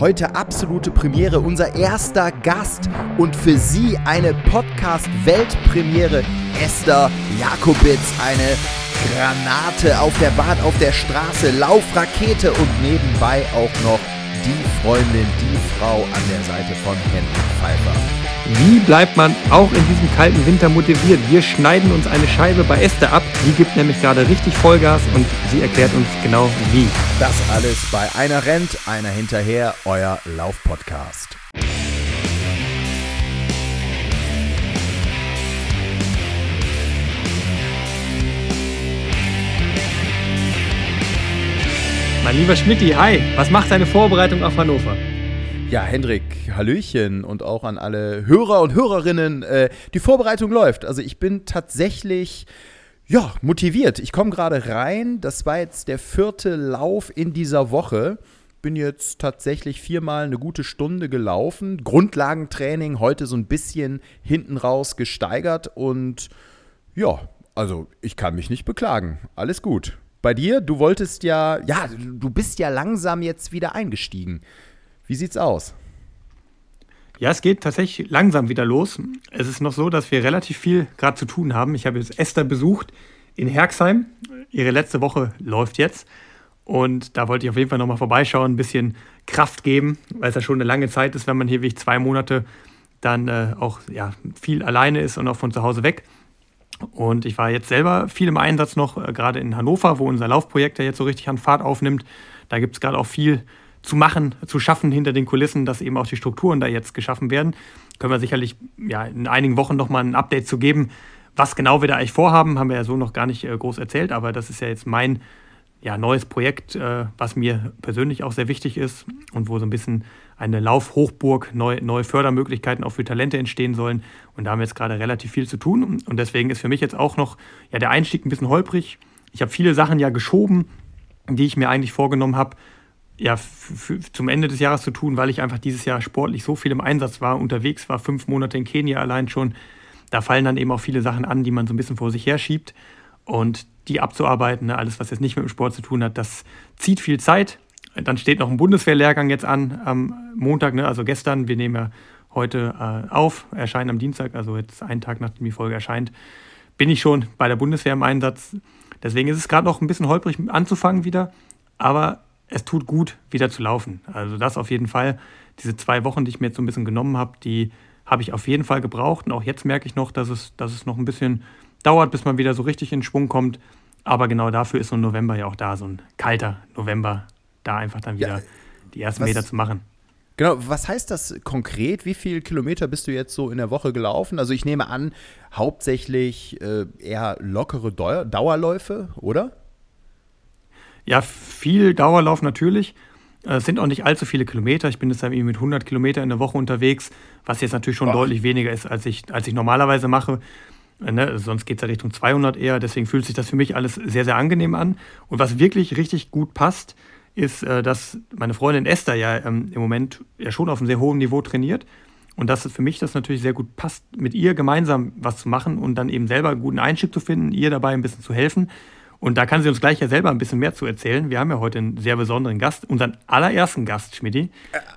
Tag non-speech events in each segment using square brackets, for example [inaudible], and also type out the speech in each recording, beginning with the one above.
Heute absolute Premiere, unser erster Gast und für Sie eine Podcast-Weltpremiere. Esther Jakobitz, eine Granate auf der Bahn, auf der Straße, Laufrakete und nebenbei auch noch die Freundin, die Frau an der Seite von Henry Pfeiffer. Wie bleibt man auch in diesem kalten Winter motiviert? Wir schneiden uns eine Scheibe bei Esther ab. Die gibt nämlich gerade richtig Vollgas und sie erklärt uns genau wie. Das alles bei einer rennt, einer hinterher, euer Laufpodcast. Mein lieber Schmidti, hi, was macht deine Vorbereitung auf Hannover? Ja, Hendrik, Hallöchen und auch an alle Hörer und Hörerinnen. Äh, die Vorbereitung läuft. Also ich bin tatsächlich ja, motiviert. Ich komme gerade rein. Das war jetzt der vierte Lauf in dieser Woche. Bin jetzt tatsächlich viermal eine gute Stunde gelaufen. Grundlagentraining heute so ein bisschen hinten raus gesteigert und ja, also ich kann mich nicht beklagen. Alles gut. Bei dir, du wolltest ja, ja, du bist ja langsam jetzt wieder eingestiegen. Wie sieht's aus? Ja, es geht tatsächlich langsam wieder los. Es ist noch so, dass wir relativ viel gerade zu tun haben. Ich habe jetzt Esther besucht in Herxheim. Ihre letzte Woche läuft jetzt. Und da wollte ich auf jeden Fall nochmal vorbeischauen, ein bisschen Kraft geben, weil es ja schon eine lange Zeit ist, wenn man hier wie ich zwei Monate dann äh, auch ja, viel alleine ist und auch von zu Hause weg. Und ich war jetzt selber viel im Einsatz noch, äh, gerade in Hannover, wo unser Laufprojekt ja jetzt so richtig an Fahrt aufnimmt. Da gibt es gerade auch viel zu machen, zu schaffen hinter den Kulissen, dass eben auch die Strukturen da jetzt geschaffen werden. Können wir sicherlich ja, in einigen Wochen nochmal ein Update zu geben. Was genau wir da eigentlich vorhaben, haben wir ja so noch gar nicht äh, groß erzählt, aber das ist ja jetzt mein ja, neues Projekt, äh, was mir persönlich auch sehr wichtig ist und wo so ein bisschen eine Laufhochburg, neu, neue Fördermöglichkeiten auch für Talente entstehen sollen. Und da haben wir jetzt gerade relativ viel zu tun. Und deswegen ist für mich jetzt auch noch ja, der Einstieg ein bisschen holprig. Ich habe viele Sachen ja geschoben, die ich mir eigentlich vorgenommen habe, ja, zum Ende des Jahres zu tun, weil ich einfach dieses Jahr sportlich so viel im Einsatz war, unterwegs war, fünf Monate in Kenia allein schon. Da fallen dann eben auch viele Sachen an, die man so ein bisschen vor sich her schiebt. Und die abzuarbeiten, ne, alles, was jetzt nicht mit dem Sport zu tun hat, das zieht viel Zeit. Dann steht noch ein Bundeswehrlehrgang jetzt an am Montag, ne, also gestern. Wir nehmen ja heute äh, auf, erscheinen am Dienstag, also jetzt einen Tag nachdem die Folge erscheint, bin ich schon bei der Bundeswehr im Einsatz. Deswegen ist es gerade noch ein bisschen holprig anzufangen wieder. Aber es tut gut, wieder zu laufen. Also das auf jeden Fall. Diese zwei Wochen, die ich mir jetzt so ein bisschen genommen habe, die habe ich auf jeden Fall gebraucht. Und auch jetzt merke ich noch, dass es, dass es noch ein bisschen dauert, bis man wieder so richtig in Schwung kommt. Aber genau dafür ist so ein November ja auch da, so ein kalter November, da einfach dann wieder ja, die ersten was, Meter zu machen. Genau, was heißt das konkret? Wie viele Kilometer bist du jetzt so in der Woche gelaufen? Also ich nehme an, hauptsächlich äh, eher lockere Dauerläufe, oder? Ja, viel Dauerlauf natürlich. Es sind auch nicht allzu viele Kilometer. Ich bin jetzt mit 100 Kilometer in der Woche unterwegs, was jetzt natürlich schon Ach. deutlich weniger ist, als ich, als ich normalerweise mache. Ne? Sonst geht es ja Richtung 200 eher. Deswegen fühlt sich das für mich alles sehr, sehr angenehm an. Und was wirklich richtig gut passt, ist, äh, dass meine Freundin Esther ja ähm, im Moment ja schon auf einem sehr hohen Niveau trainiert. Und dass es für mich das natürlich sehr gut passt, mit ihr gemeinsam was zu machen und dann eben selber einen guten Einstieg zu finden, ihr dabei ein bisschen zu helfen. Und da kann sie uns gleich ja selber ein bisschen mehr zu erzählen. Wir haben ja heute einen sehr besonderen Gast, unseren allerersten Gast, Schmidti.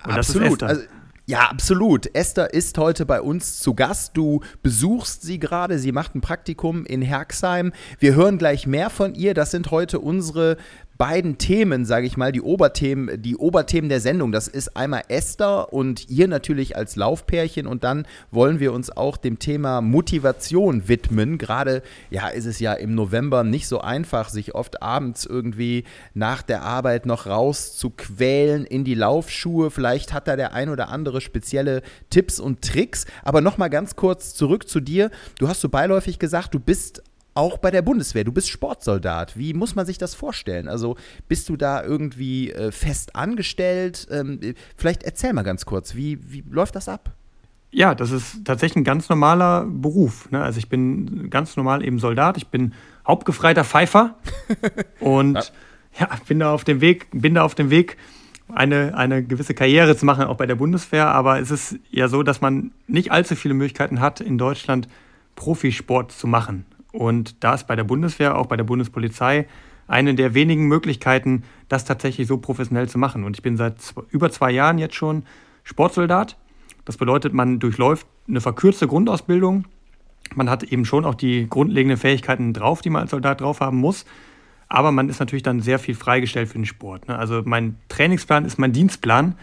Und das Absolut. ist Esther. Also ja, absolut. Esther ist heute bei uns zu Gast. Du besuchst sie gerade. Sie macht ein Praktikum in Herxheim. Wir hören gleich mehr von ihr. Das sind heute unsere beiden Themen, sage ich mal, die Oberthemen, die Oberthemen der Sendung. Das ist einmal Esther und ihr natürlich als Laufpärchen und dann wollen wir uns auch dem Thema Motivation widmen. Gerade ja, ist es ja im November nicht so einfach, sich oft abends irgendwie nach der Arbeit noch raus zu quälen in die Laufschuhe. Vielleicht hat da der ein oder andere spezielle Tipps und Tricks. Aber noch mal ganz kurz zurück zu dir. Du hast so beiläufig gesagt, du bist auch bei der Bundeswehr. Du bist Sportsoldat. Wie muss man sich das vorstellen? Also bist du da irgendwie äh, fest angestellt? Ähm, vielleicht erzähl mal ganz kurz, wie, wie läuft das ab? Ja, das ist tatsächlich ein ganz normaler Beruf. Ne? Also ich bin ganz normal eben Soldat. Ich bin hauptgefreiter Pfeifer [laughs] und ja. ja, bin da auf dem Weg, bin da auf dem Weg, eine, eine gewisse Karriere zu machen, auch bei der Bundeswehr. Aber es ist ja so, dass man nicht allzu viele Möglichkeiten hat, in Deutschland Profisport zu machen. Und da ist bei der Bundeswehr, auch bei der Bundespolizei, eine der wenigen Möglichkeiten, das tatsächlich so professionell zu machen. Und ich bin seit über zwei Jahren jetzt schon Sportsoldat. Das bedeutet, man durchläuft eine verkürzte Grundausbildung. Man hat eben schon auch die grundlegenden Fähigkeiten drauf, die man als Soldat drauf haben muss. Aber man ist natürlich dann sehr viel freigestellt für den Sport. Ne? Also mein Trainingsplan ist mein Dienstplan.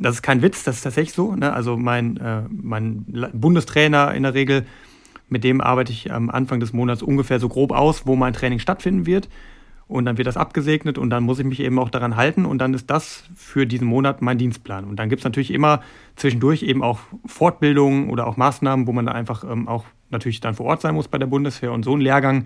Das ist kein Witz, das ist tatsächlich so. Ne? Also mein, äh, mein Bundestrainer in der Regel, mit dem arbeite ich am Anfang des Monats ungefähr so grob aus, wo mein Training stattfinden wird. Und dann wird das abgesegnet und dann muss ich mich eben auch daran halten und dann ist das für diesen Monat mein Dienstplan. Und dann gibt es natürlich immer zwischendurch eben auch Fortbildungen oder auch Maßnahmen, wo man da einfach ähm, auch natürlich dann vor Ort sein muss bei der Bundeswehr. Und so einen Lehrgang,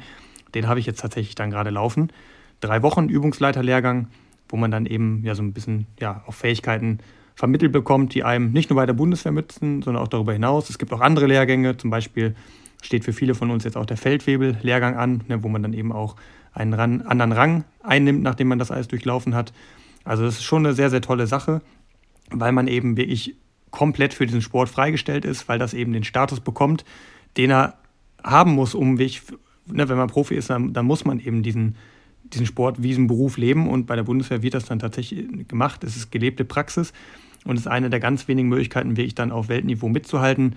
den habe ich jetzt tatsächlich dann gerade laufen. Drei Wochen Übungsleiterlehrgang, wo man dann eben ja so ein bisschen ja, auch Fähigkeiten vermittelt bekommt, die einem nicht nur bei der Bundeswehr nützen, sondern auch darüber hinaus. Es gibt auch andere Lehrgänge, zum Beispiel steht für viele von uns jetzt auch der Feldwebel-Lehrgang an, ne, wo man dann eben auch einen ran, anderen Rang einnimmt, nachdem man das alles durchlaufen hat. Also das ist schon eine sehr, sehr tolle Sache, weil man eben wirklich komplett für diesen Sport freigestellt ist, weil das eben den Status bekommt, den er haben muss, um wirklich, ne, wenn man Profi ist, dann, dann muss man eben diesen, diesen Sport wie diesen Beruf leben und bei der Bundeswehr wird das dann tatsächlich gemacht. Es ist gelebte Praxis und es ist eine der ganz wenigen Möglichkeiten, wirklich dann auf Weltniveau mitzuhalten,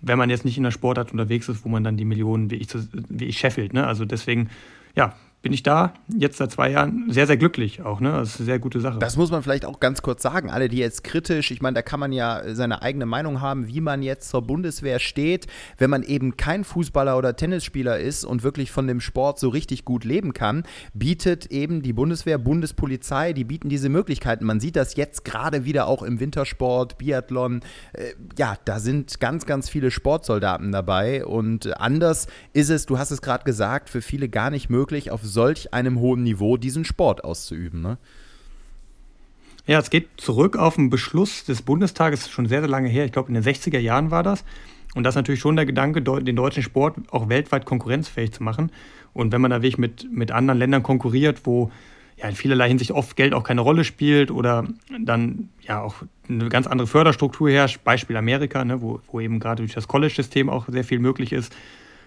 wenn man jetzt nicht in der Sportart unterwegs ist, wo man dann die Millionen wie ich, wie ich scheffelt. Ne? Also deswegen, ja, bin ich da jetzt seit zwei Jahren sehr, sehr glücklich auch. Ne? Das ist eine sehr gute Sache. Das muss man vielleicht auch ganz kurz sagen. Alle, die jetzt kritisch, ich meine, da kann man ja seine eigene Meinung haben, wie man jetzt zur Bundeswehr steht. Wenn man eben kein Fußballer oder Tennisspieler ist und wirklich von dem Sport so richtig gut leben kann, bietet eben die Bundeswehr, Bundespolizei, die bieten diese Möglichkeiten. Man sieht das jetzt gerade wieder auch im Wintersport, Biathlon. Äh, ja, da sind ganz, ganz viele Sportsoldaten dabei. Und anders ist es, du hast es gerade gesagt, für viele gar nicht möglich, auf solch einem hohen Niveau diesen Sport auszuüben. Ne? Ja, es geht zurück auf einen Beschluss des Bundestages, schon sehr, sehr lange her. Ich glaube, in den 60er Jahren war das. Und das ist natürlich schon der Gedanke, den deutschen Sport auch weltweit konkurrenzfähig zu machen. Und wenn man da wirklich mit, mit anderen Ländern konkurriert, wo ja in vielerlei Hinsicht oft Geld auch keine Rolle spielt oder dann ja auch eine ganz andere Förderstruktur herrscht, Beispiel Amerika, ne, wo, wo eben gerade durch das College-System auch sehr viel möglich ist,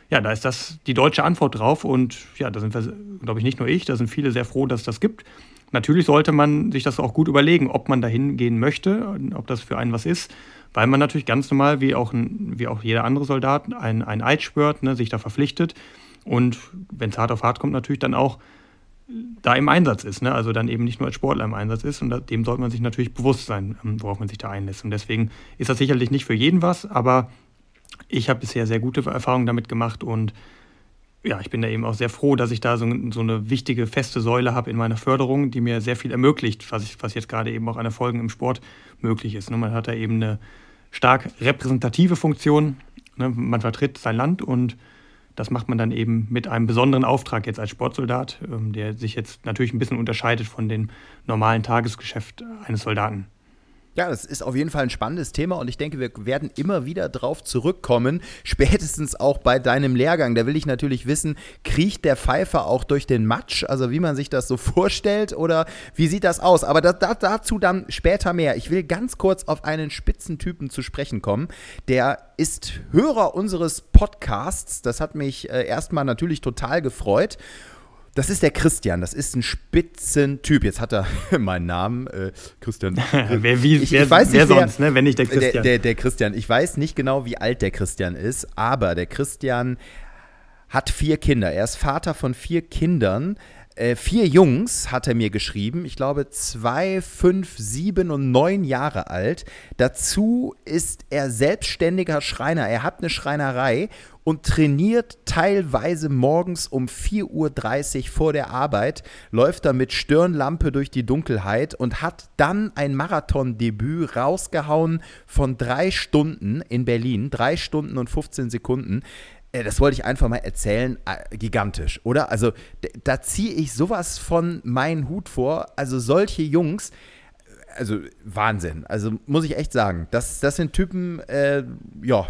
ja, da ist das die deutsche Antwort drauf und ja, da sind wir, glaube ich, nicht nur ich, da sind viele sehr froh, dass es das gibt. Natürlich sollte man sich das auch gut überlegen, ob man dahin gehen möchte, ob das für einen was ist, weil man natürlich ganz normal, wie auch, wie auch jeder andere Soldat, ein, ein Eid schwört, ne, sich da verpflichtet und wenn es hart auf hart kommt, natürlich dann auch da im Einsatz ist, ne? also dann eben nicht nur als Sportler im Einsatz ist und dem sollte man sich natürlich bewusst sein, ähm, worauf man sich da einlässt. Und deswegen ist das sicherlich nicht für jeden was, aber ich habe bisher sehr gute Erfahrungen damit gemacht und ja, ich bin da eben auch sehr froh, dass ich da so, so eine wichtige, feste Säule habe in meiner Förderung, die mir sehr viel ermöglicht, was, ich, was jetzt gerade eben auch an Erfolgen im Sport möglich ist. Ne? Man hat da eben eine stark repräsentative Funktion. Ne? Man vertritt sein Land und das macht man dann eben mit einem besonderen Auftrag jetzt als Sportsoldat, ähm, der sich jetzt natürlich ein bisschen unterscheidet von dem normalen Tagesgeschäft eines Soldaten. Ja, das ist auf jeden Fall ein spannendes Thema und ich denke, wir werden immer wieder drauf zurückkommen, spätestens auch bei deinem Lehrgang. Da will ich natürlich wissen, kriecht der Pfeifer auch durch den Matsch, also wie man sich das so [laughs] vorstellt oder wie sieht das aus? Aber da, da, dazu dann später mehr. Ich will ganz kurz auf einen Spitzentypen zu sprechen kommen. Der ist Hörer unseres Podcasts. Das hat mich äh, erstmal natürlich total gefreut. Das ist der Christian, das ist ein Spitzentyp. Jetzt hat er [laughs] meinen Namen, äh, Christian. [laughs] wer, wie, ich, wer, ich weiß nicht, wer sonst, ne? wenn nicht der Christian. Der, der, der Christian. Ich weiß nicht genau, wie alt der Christian ist, aber der Christian hat vier Kinder. Er ist Vater von vier Kindern. Äh, vier Jungs hat er mir geschrieben, ich glaube zwei, fünf, sieben und neun Jahre alt. Dazu ist er selbstständiger Schreiner. Er hat eine Schreinerei und trainiert teilweise morgens um 4.30 Uhr vor der Arbeit, läuft da mit Stirnlampe durch die Dunkelheit und hat dann ein Marathondebüt rausgehauen von drei Stunden in Berlin, drei Stunden und 15 Sekunden. Äh, das wollte ich einfach mal erzählen, äh, gigantisch, oder? Also da ziehe ich sowas von meinen Hut vor. Also solche Jungs, also Wahnsinn. Also muss ich echt sagen, das, das sind Typen, äh, ja,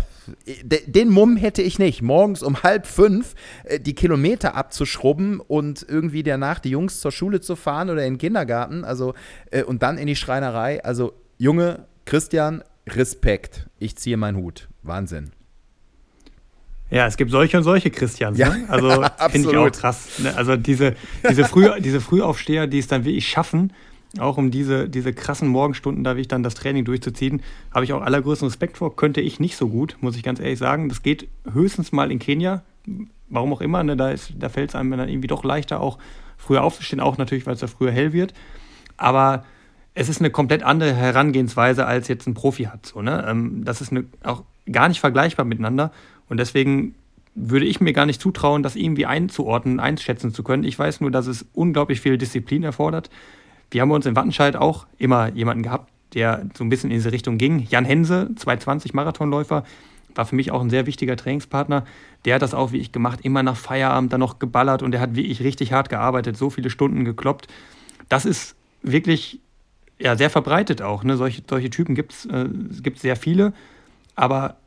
den Mumm hätte ich nicht. Morgens um halb fünf äh, die Kilometer abzuschrubben und irgendwie danach die Jungs zur Schule zu fahren oder in den Kindergarten, also äh, und dann in die Schreinerei. Also Junge, Christian, Respekt. Ich ziehe meinen Hut. Wahnsinn. Ja, es gibt solche und solche Christians. Ja, ne? Also [laughs] finde ich auch krass. Ne? Also diese, diese, Früh, diese Frühaufsteher, die es dann wirklich schaffen, auch um diese, diese krassen Morgenstunden da wirklich dann das Training durchzuziehen, habe ich auch allergrößten Respekt vor. Könnte ich nicht so gut, muss ich ganz ehrlich sagen. Das geht höchstens mal in Kenia. Warum auch immer, ne? da, da fällt es einem dann irgendwie doch leichter, auch früher aufzustehen, auch natürlich, weil es da früher hell wird. Aber es ist eine komplett andere Herangehensweise, als jetzt ein Profi hat. So, ne? Ähm, das ist eine, auch gar nicht vergleichbar miteinander. Und deswegen würde ich mir gar nicht zutrauen, das irgendwie einzuordnen, einschätzen zu können. Ich weiß nur, dass es unglaublich viel Disziplin erfordert. Wir haben uns in Wattenscheid auch immer jemanden gehabt, der so ein bisschen in diese Richtung ging. Jan Hense, 220 Marathonläufer, war für mich auch ein sehr wichtiger Trainingspartner. Der hat das auch wie ich gemacht, immer nach Feierabend dann noch geballert und der hat wie ich richtig hart gearbeitet, so viele Stunden gekloppt. Das ist wirklich ja, sehr verbreitet auch. Ne? Solche, solche Typen gibt es äh, sehr viele, aber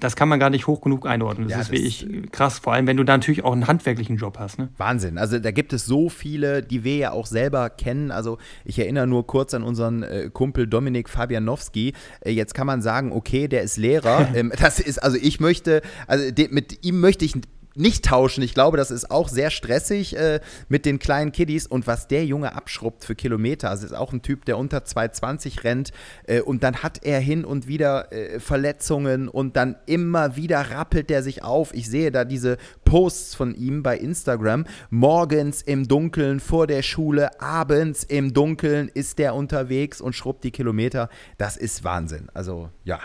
das kann man gar nicht hoch genug einordnen. Das ja, ist wirklich krass, vor allem wenn du da natürlich auch einen handwerklichen Job hast. Ne? Wahnsinn. Also da gibt es so viele, die wir ja auch selber kennen. Also ich erinnere nur kurz an unseren äh, Kumpel Dominik Fabianowski. Äh, jetzt kann man sagen, okay, der ist Lehrer. [laughs] ähm, das ist, also ich möchte, also de, mit ihm möchte ich nicht tauschen. Ich glaube, das ist auch sehr stressig äh, mit den kleinen Kiddies. Und was der Junge abschrubbt für Kilometer, also ist auch ein Typ, der unter 220 rennt. Äh, und dann hat er hin und wieder äh, Verletzungen und dann immer wieder rappelt er sich auf. Ich sehe da diese Posts von ihm bei Instagram. Morgens im Dunkeln vor der Schule, abends im Dunkeln ist der unterwegs und schrubbt die Kilometer. Das ist Wahnsinn. Also ja,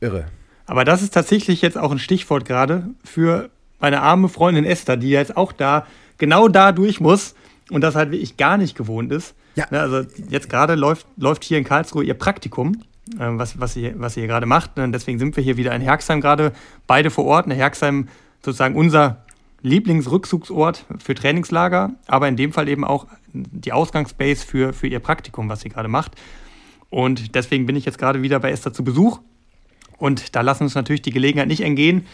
irre. Aber das ist tatsächlich jetzt auch ein Stichwort gerade für meine arme Freundin Esther, die jetzt auch da, genau da durch muss und das halt wirklich gar nicht gewohnt ist. Ja. Ne, also jetzt gerade läuft, läuft hier in Karlsruhe ihr Praktikum, äh, was, was, sie, was sie hier gerade macht. Und deswegen sind wir hier wieder in Herxheim gerade, beide vor Ort. In Herxheim sozusagen unser Lieblingsrückzugsort für Trainingslager, aber in dem Fall eben auch die Ausgangsbase für, für ihr Praktikum, was sie gerade macht. Und deswegen bin ich jetzt gerade wieder bei Esther zu Besuch. Und da lassen uns natürlich die Gelegenheit nicht entgehen,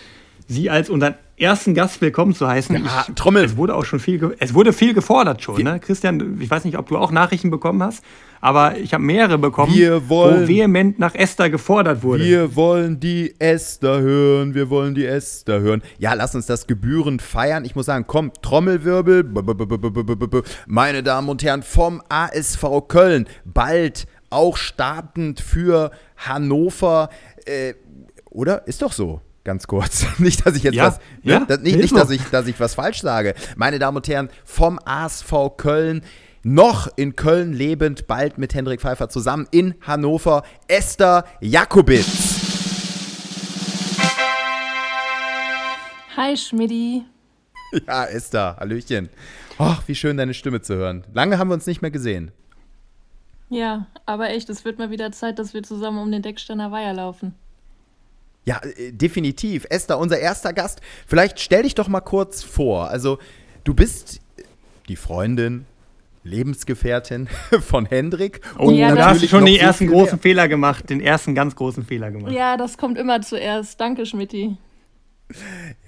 Sie als unseren ersten Gast willkommen zu heißen. Ja, ich, Trommel. Es wurde auch schon viel, es wurde viel gefordert schon. Ne? Christian, ich weiß nicht, ob du auch Nachrichten bekommen hast, aber ich habe mehrere bekommen, wir wollen, wo vehement nach Esther gefordert wurde. Wir wollen die Esther hören, wir wollen die Esther hören. Ja, lass uns das gebührend feiern. Ich muss sagen, komm, Trommelwirbel. Meine Damen und Herren, vom ASV Köln, bald auch startend für Hannover. Äh, oder? Ist doch so ganz kurz. [laughs] nicht, dass ich jetzt ja, was, ne? ja, das, nicht, nicht dass, ich, dass ich was falsch sage. Meine Damen und Herren, vom ASV Köln noch in Köln lebend, bald mit Hendrik Pfeiffer zusammen in Hannover, Esther Jakobitz. Hi Schmidti. [laughs] Ja, Esther, Hallöchen. Ach, wie schön deine Stimme zu hören. Lange haben wir uns nicht mehr gesehen. Ja, aber echt, es wird mal wieder Zeit, dass wir zusammen um den Decksteiner Weiher laufen. Ja, äh, definitiv. Esther, unser erster Gast. Vielleicht stell dich doch mal kurz vor. Also, du bist die Freundin, Lebensgefährtin [laughs] von Hendrik. Oh, ja, da hast du schon den ersten großen mehr. Fehler gemacht, den ersten ganz großen Fehler gemacht. Ja, das kommt immer zuerst. Danke, Schmidti.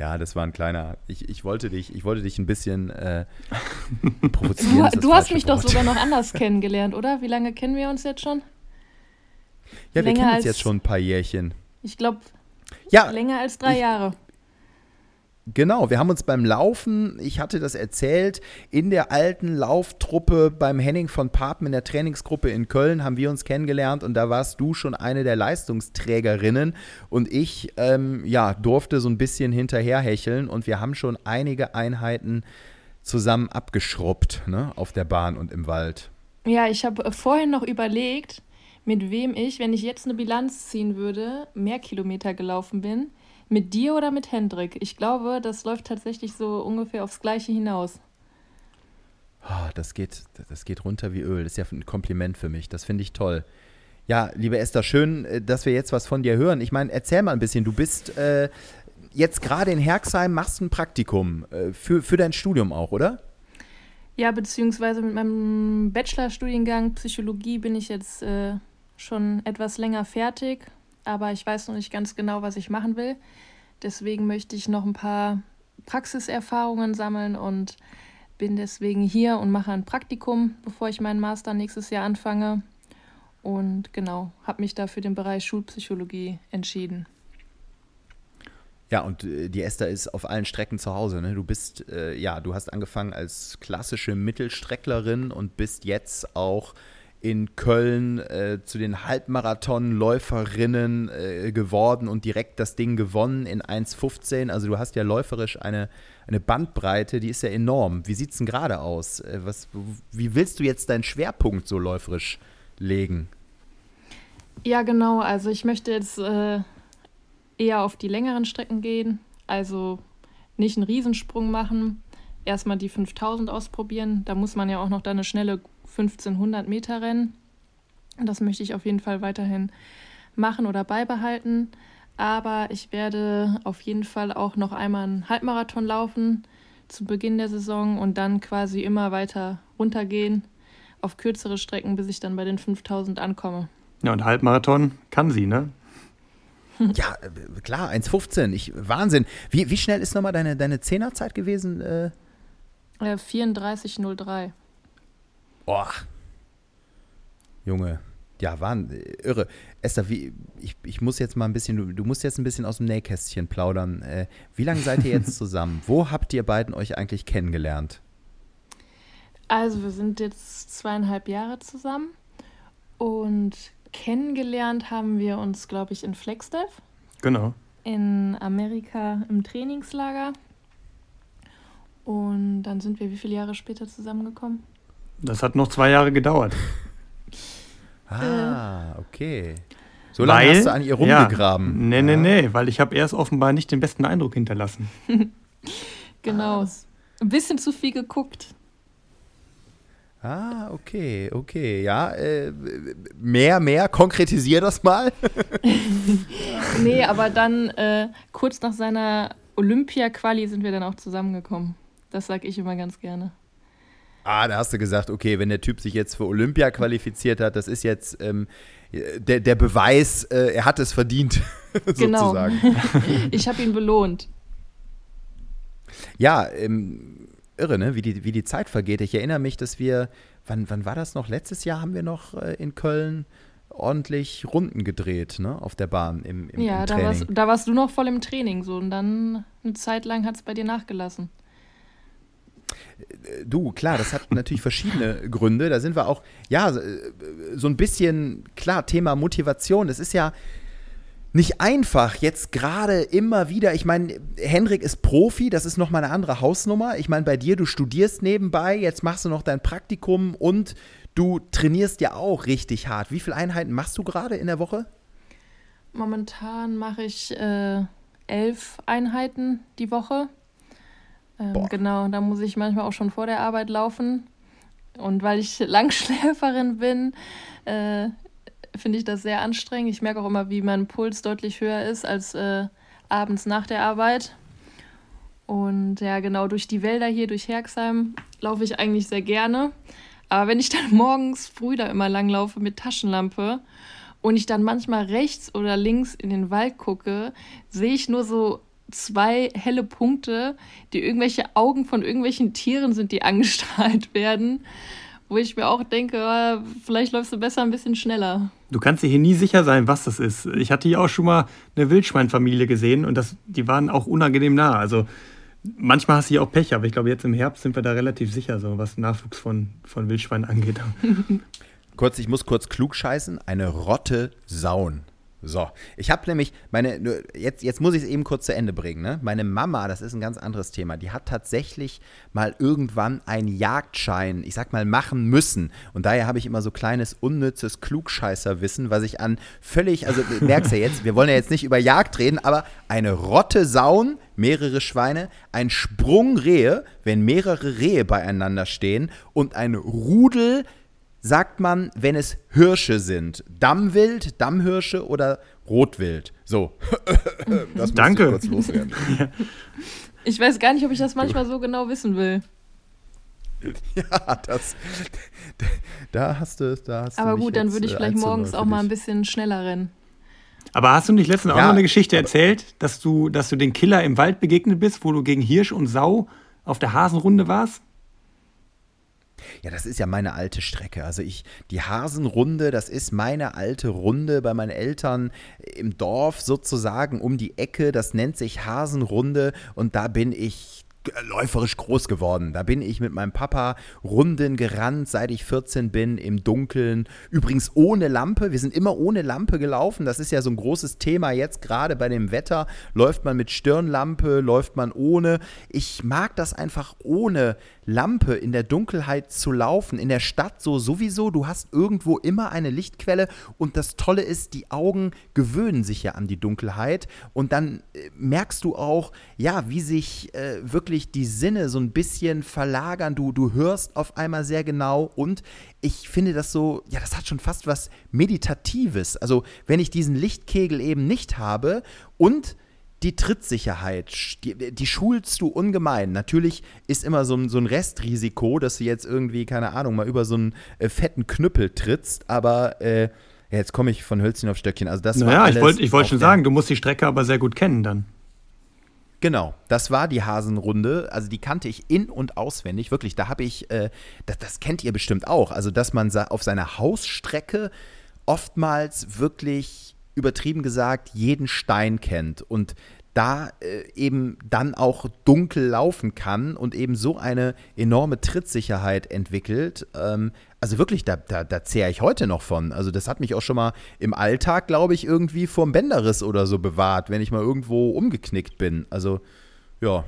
Ja, das war ein kleiner. Ich, ich, wollte, dich, ich wollte dich ein bisschen äh, provozieren. Du, du hast mich Wort. doch sogar noch [laughs] anders kennengelernt, oder? Wie lange kennen wir uns jetzt schon? Ja, Länger wir kennen uns jetzt schon ein paar Jährchen. Ich glaube, ja, länger als drei ich, Jahre. Genau, wir haben uns beim Laufen, ich hatte das erzählt, in der alten Lauftruppe beim Henning von Papen in der Trainingsgruppe in Köln haben wir uns kennengelernt und da warst du schon eine der Leistungsträgerinnen und ich ähm, ja, durfte so ein bisschen hinterherhecheln und wir haben schon einige Einheiten zusammen abgeschrubbt ne, auf der Bahn und im Wald. Ja, ich habe vorhin noch überlegt, mit wem ich, wenn ich jetzt eine Bilanz ziehen würde, mehr Kilometer gelaufen bin. Mit dir oder mit Hendrik? Ich glaube, das läuft tatsächlich so ungefähr aufs Gleiche hinaus. Oh, das, geht, das geht runter wie Öl. Das ist ja ein Kompliment für mich. Das finde ich toll. Ja, liebe Esther, schön, äh, dass wir jetzt was von dir hören. Ich meine, erzähl mal ein bisschen. Du bist äh, jetzt gerade in Herxheim, machst ein Praktikum äh, für, für dein Studium auch, oder? Ja, beziehungsweise mit meinem Bachelorstudiengang Psychologie bin ich jetzt äh, schon etwas länger fertig, aber ich weiß noch nicht ganz genau, was ich machen will. Deswegen möchte ich noch ein paar Praxiserfahrungen sammeln und bin deswegen hier und mache ein Praktikum, bevor ich meinen Master nächstes Jahr anfange. Und genau, habe mich da für den Bereich Schulpsychologie entschieden. Ja, und äh, die Esther ist auf allen Strecken zu Hause. Ne? Du bist, äh, ja, du hast angefangen als klassische Mittelstrecklerin und bist jetzt auch in Köln äh, zu den Halbmarathonläuferinnen äh, geworden und direkt das Ding gewonnen in 1,15. Also du hast ja läuferisch eine, eine Bandbreite, die ist ja enorm. Wie sieht es denn gerade aus? Äh, was, wie willst du jetzt deinen Schwerpunkt so läuferisch legen? Ja, genau. Also ich möchte jetzt äh, eher auf die längeren Strecken gehen. Also nicht einen Riesensprung machen. Erstmal die 5000 ausprobieren. Da muss man ja auch noch da eine schnelle 1500 Meter rennen. Das möchte ich auf jeden Fall weiterhin machen oder beibehalten. Aber ich werde auf jeden Fall auch noch einmal einen Halbmarathon laufen zu Beginn der Saison und dann quasi immer weiter runtergehen auf kürzere Strecken, bis ich dann bei den 5000 ankomme. Ja, und Halbmarathon kann sie, ne? [laughs] Ja, äh, klar, 1,15. Ich, Wahnsinn. Wie, wie schnell ist nochmal deine, deine Zehnerzeit gewesen? Äh? Äh, 34,03. Boah. Junge. Ja, war irre. Esther, wie, ich, ich muss jetzt mal ein bisschen, du, du musst jetzt ein bisschen aus dem Nähkästchen plaudern. Äh, wie lange seid ihr jetzt [laughs] zusammen? Wo habt ihr beiden euch eigentlich kennengelernt? Also, wir sind jetzt zweieinhalb Jahre zusammen und kennengelernt haben wir uns, glaube ich, in Flagstaff. Genau. In Amerika im Trainingslager. Und dann sind wir wie viele Jahre später zusammengekommen? Das hat noch zwei Jahre gedauert. ah, okay. So lange weil, hast du an ihr rumgegraben. Ja, nee, nee, nee, weil ich habe erst offenbar nicht den besten Eindruck hinterlassen. [laughs] genau. Ah. Ein bisschen zu viel geguckt. Ah, okay, okay. Ja, äh, mehr, mehr, konkretisier das mal. [laughs] [laughs] nee, aber dann äh, kurz nach seiner Olympia-Quali sind wir dann auch zusammengekommen. Das sage ich immer ganz gerne. Ah, da hast du gesagt, okay, wenn der Typ sich jetzt für Olympia qualifiziert hat, das ist jetzt ähm, der, der Beweis, äh, er hat es verdient, [laughs] genau. sozusagen. [laughs] ich habe ihn belohnt. Ja, ähm, irre, ne? wie, die, wie die Zeit vergeht. Ich erinnere mich, dass wir, wann, wann war das noch? Letztes Jahr haben wir noch äh, in Köln ordentlich Runden gedreht, ne? Auf der Bahn im, im, ja, im Training. Ja, da, da warst du noch voll im Training so und dann eine Zeit lang hat es bei dir nachgelassen. Äh, du, klar, das hat natürlich verschiedene Gründe. Da sind wir auch, ja, so ein bisschen, klar, Thema Motivation. Das ist ja, nicht einfach, jetzt gerade immer wieder. Ich meine, Henrik ist Profi, das ist nochmal eine andere Hausnummer. Ich meine, bei dir, du studierst nebenbei, jetzt machst du noch dein Praktikum und du trainierst ja auch richtig hart. Wie viele Einheiten machst du gerade in der Woche? Momentan mache ich äh, elf Einheiten die Woche. Ähm, genau, da muss ich manchmal auch schon vor der Arbeit laufen. Und weil ich [laughs] Langschläferin bin, äh, finde ich das sehr anstrengend. Ich merke auch immer, wie mein Puls deutlich höher ist als äh, abends nach der Arbeit. Und ja, genau durch die Wälder hier, durch Herxheim, laufe ich eigentlich sehr gerne. Aber wenn ich dann [laughs] morgens früh da immer langlaufe mit Taschenlampe und ich dann manchmal rechts oder links in den Wald gucke, sehe ich nur so zwei helle Punkte, die irgendwelche Augen von irgendwelchen Tieren sind, die [laughs] angestrahlt werden wo ich mir auch denke, ah, vielleicht läufst du besser ein bisschen schneller. Du kannst dir hier nie sicher sein, was das ist. Ich hatte hier auch schon mal eine Wildschweinfamilie gesehen und das, die waren auch unangenehm nah. Also manchmal hast du hier auch Pech, aber ich glaube, jetzt im Herbst sind wir da relativ sicher, so was Nachwuchs von, von Wildschweinen angeht. [laughs] [laughs] kurz, ich muss kurz klug scheißen. Eine Rotte Sauen. So, ich habe nämlich meine, jetzt, jetzt muss ich es eben kurz zu Ende bringen. Ne? Meine Mama, das ist ein ganz anderes Thema, die hat tatsächlich mal irgendwann einen Jagdschein, ich sag mal, machen müssen. Und daher habe ich immer so kleines, unnützes Klugscheißerwissen, was ich an völlig, also merkst du ja jetzt, wir wollen ja jetzt nicht über Jagd reden, aber eine Rotte Sauen, mehrere Schweine, ein Sprung Rehe, wenn mehrere Rehe beieinander stehen und ein Rudel sagt man, wenn es Hirsche sind. Dammwild, Dammhirsche oder Rotwild. So. [laughs] das Danke. Ich, kurz loswerden. ich weiß gar nicht, ob ich das manchmal so genau wissen will. [laughs] Ja, das. Da hast du. Da hast Aber gut, dann würde ich äh, vielleicht morgens auch mal ein bisschen schneller rennen. Aber hast du nicht letztens ja, auch noch eine Geschichte erzählt, dass du, dass du den Killer im Wald begegnet bist, wo du gegen Hirsch und Sau auf der Hasenrunde warst? Ja, das ist ja meine alte Strecke. Also ich, die Hasenrunde, das ist meine alte Runde bei meinen Eltern im Dorf sozusagen um die Ecke. Das nennt sich Hasenrunde und da bin ich läuferisch groß geworden. Da bin ich mit meinem Papa Runden gerannt, seit ich 14 bin, im Dunkeln. Übrigens ohne Lampe. Wir sind immer ohne Lampe gelaufen. Das ist ja so ein großes Thema jetzt, gerade bei dem Wetter. Läuft man mit Stirnlampe, läuft man ohne. Ich mag das einfach ohne Lampe in der Dunkelheit zu laufen. In der Stadt so sowieso. Du hast irgendwo immer eine Lichtquelle. Und das Tolle ist, die Augen gewöhnen sich ja an die Dunkelheit. Und dann äh, merkst du auch, ja, wie sich äh, wirklich wirklich die Sinne so ein bisschen verlagern. Du, du hörst auf einmal sehr genau und ich finde das so, ja, das hat schon fast was Meditatives. Also, wenn ich diesen Lichtkegel eben nicht habe und die Trittsicherheit, die, die, schulst du ungemein. Natürlich ist immer so ein, so ein Restrisiko, dass du jetzt irgendwie, keine Ahnung, mal über so einen äh, fetten Knüppel trittst, aber äh, ja, jetzt komme ich von Hölzchen auf Stöckchen. Also das naja, war ich wollte ich wollt schon sagen, du musst die Strecke aber sehr gut kennen dann. Genau, das war die Hasenrunde. Also die kannte ich in- und auswendig. Wirklich, da habe ich, äh, das, das, kennt ihr bestimmt auch. Also, dass man auf seiner Hausstrecke oftmals wirklich übertrieben gesagt jeden Stein kennt. Und da äh, eben dann auch dunkel laufen kann und eben so eine enorme Trittsicherheit entwickelt. Ähm, also wirklich, da, da, da zehre ich heute noch von. Also das hat mich auch schon mal im Alltag, glaube ich, irgendwie vorm Bänderriss oder so bewahrt, wenn ich mal irgendwo umgeknickt bin. Also ja.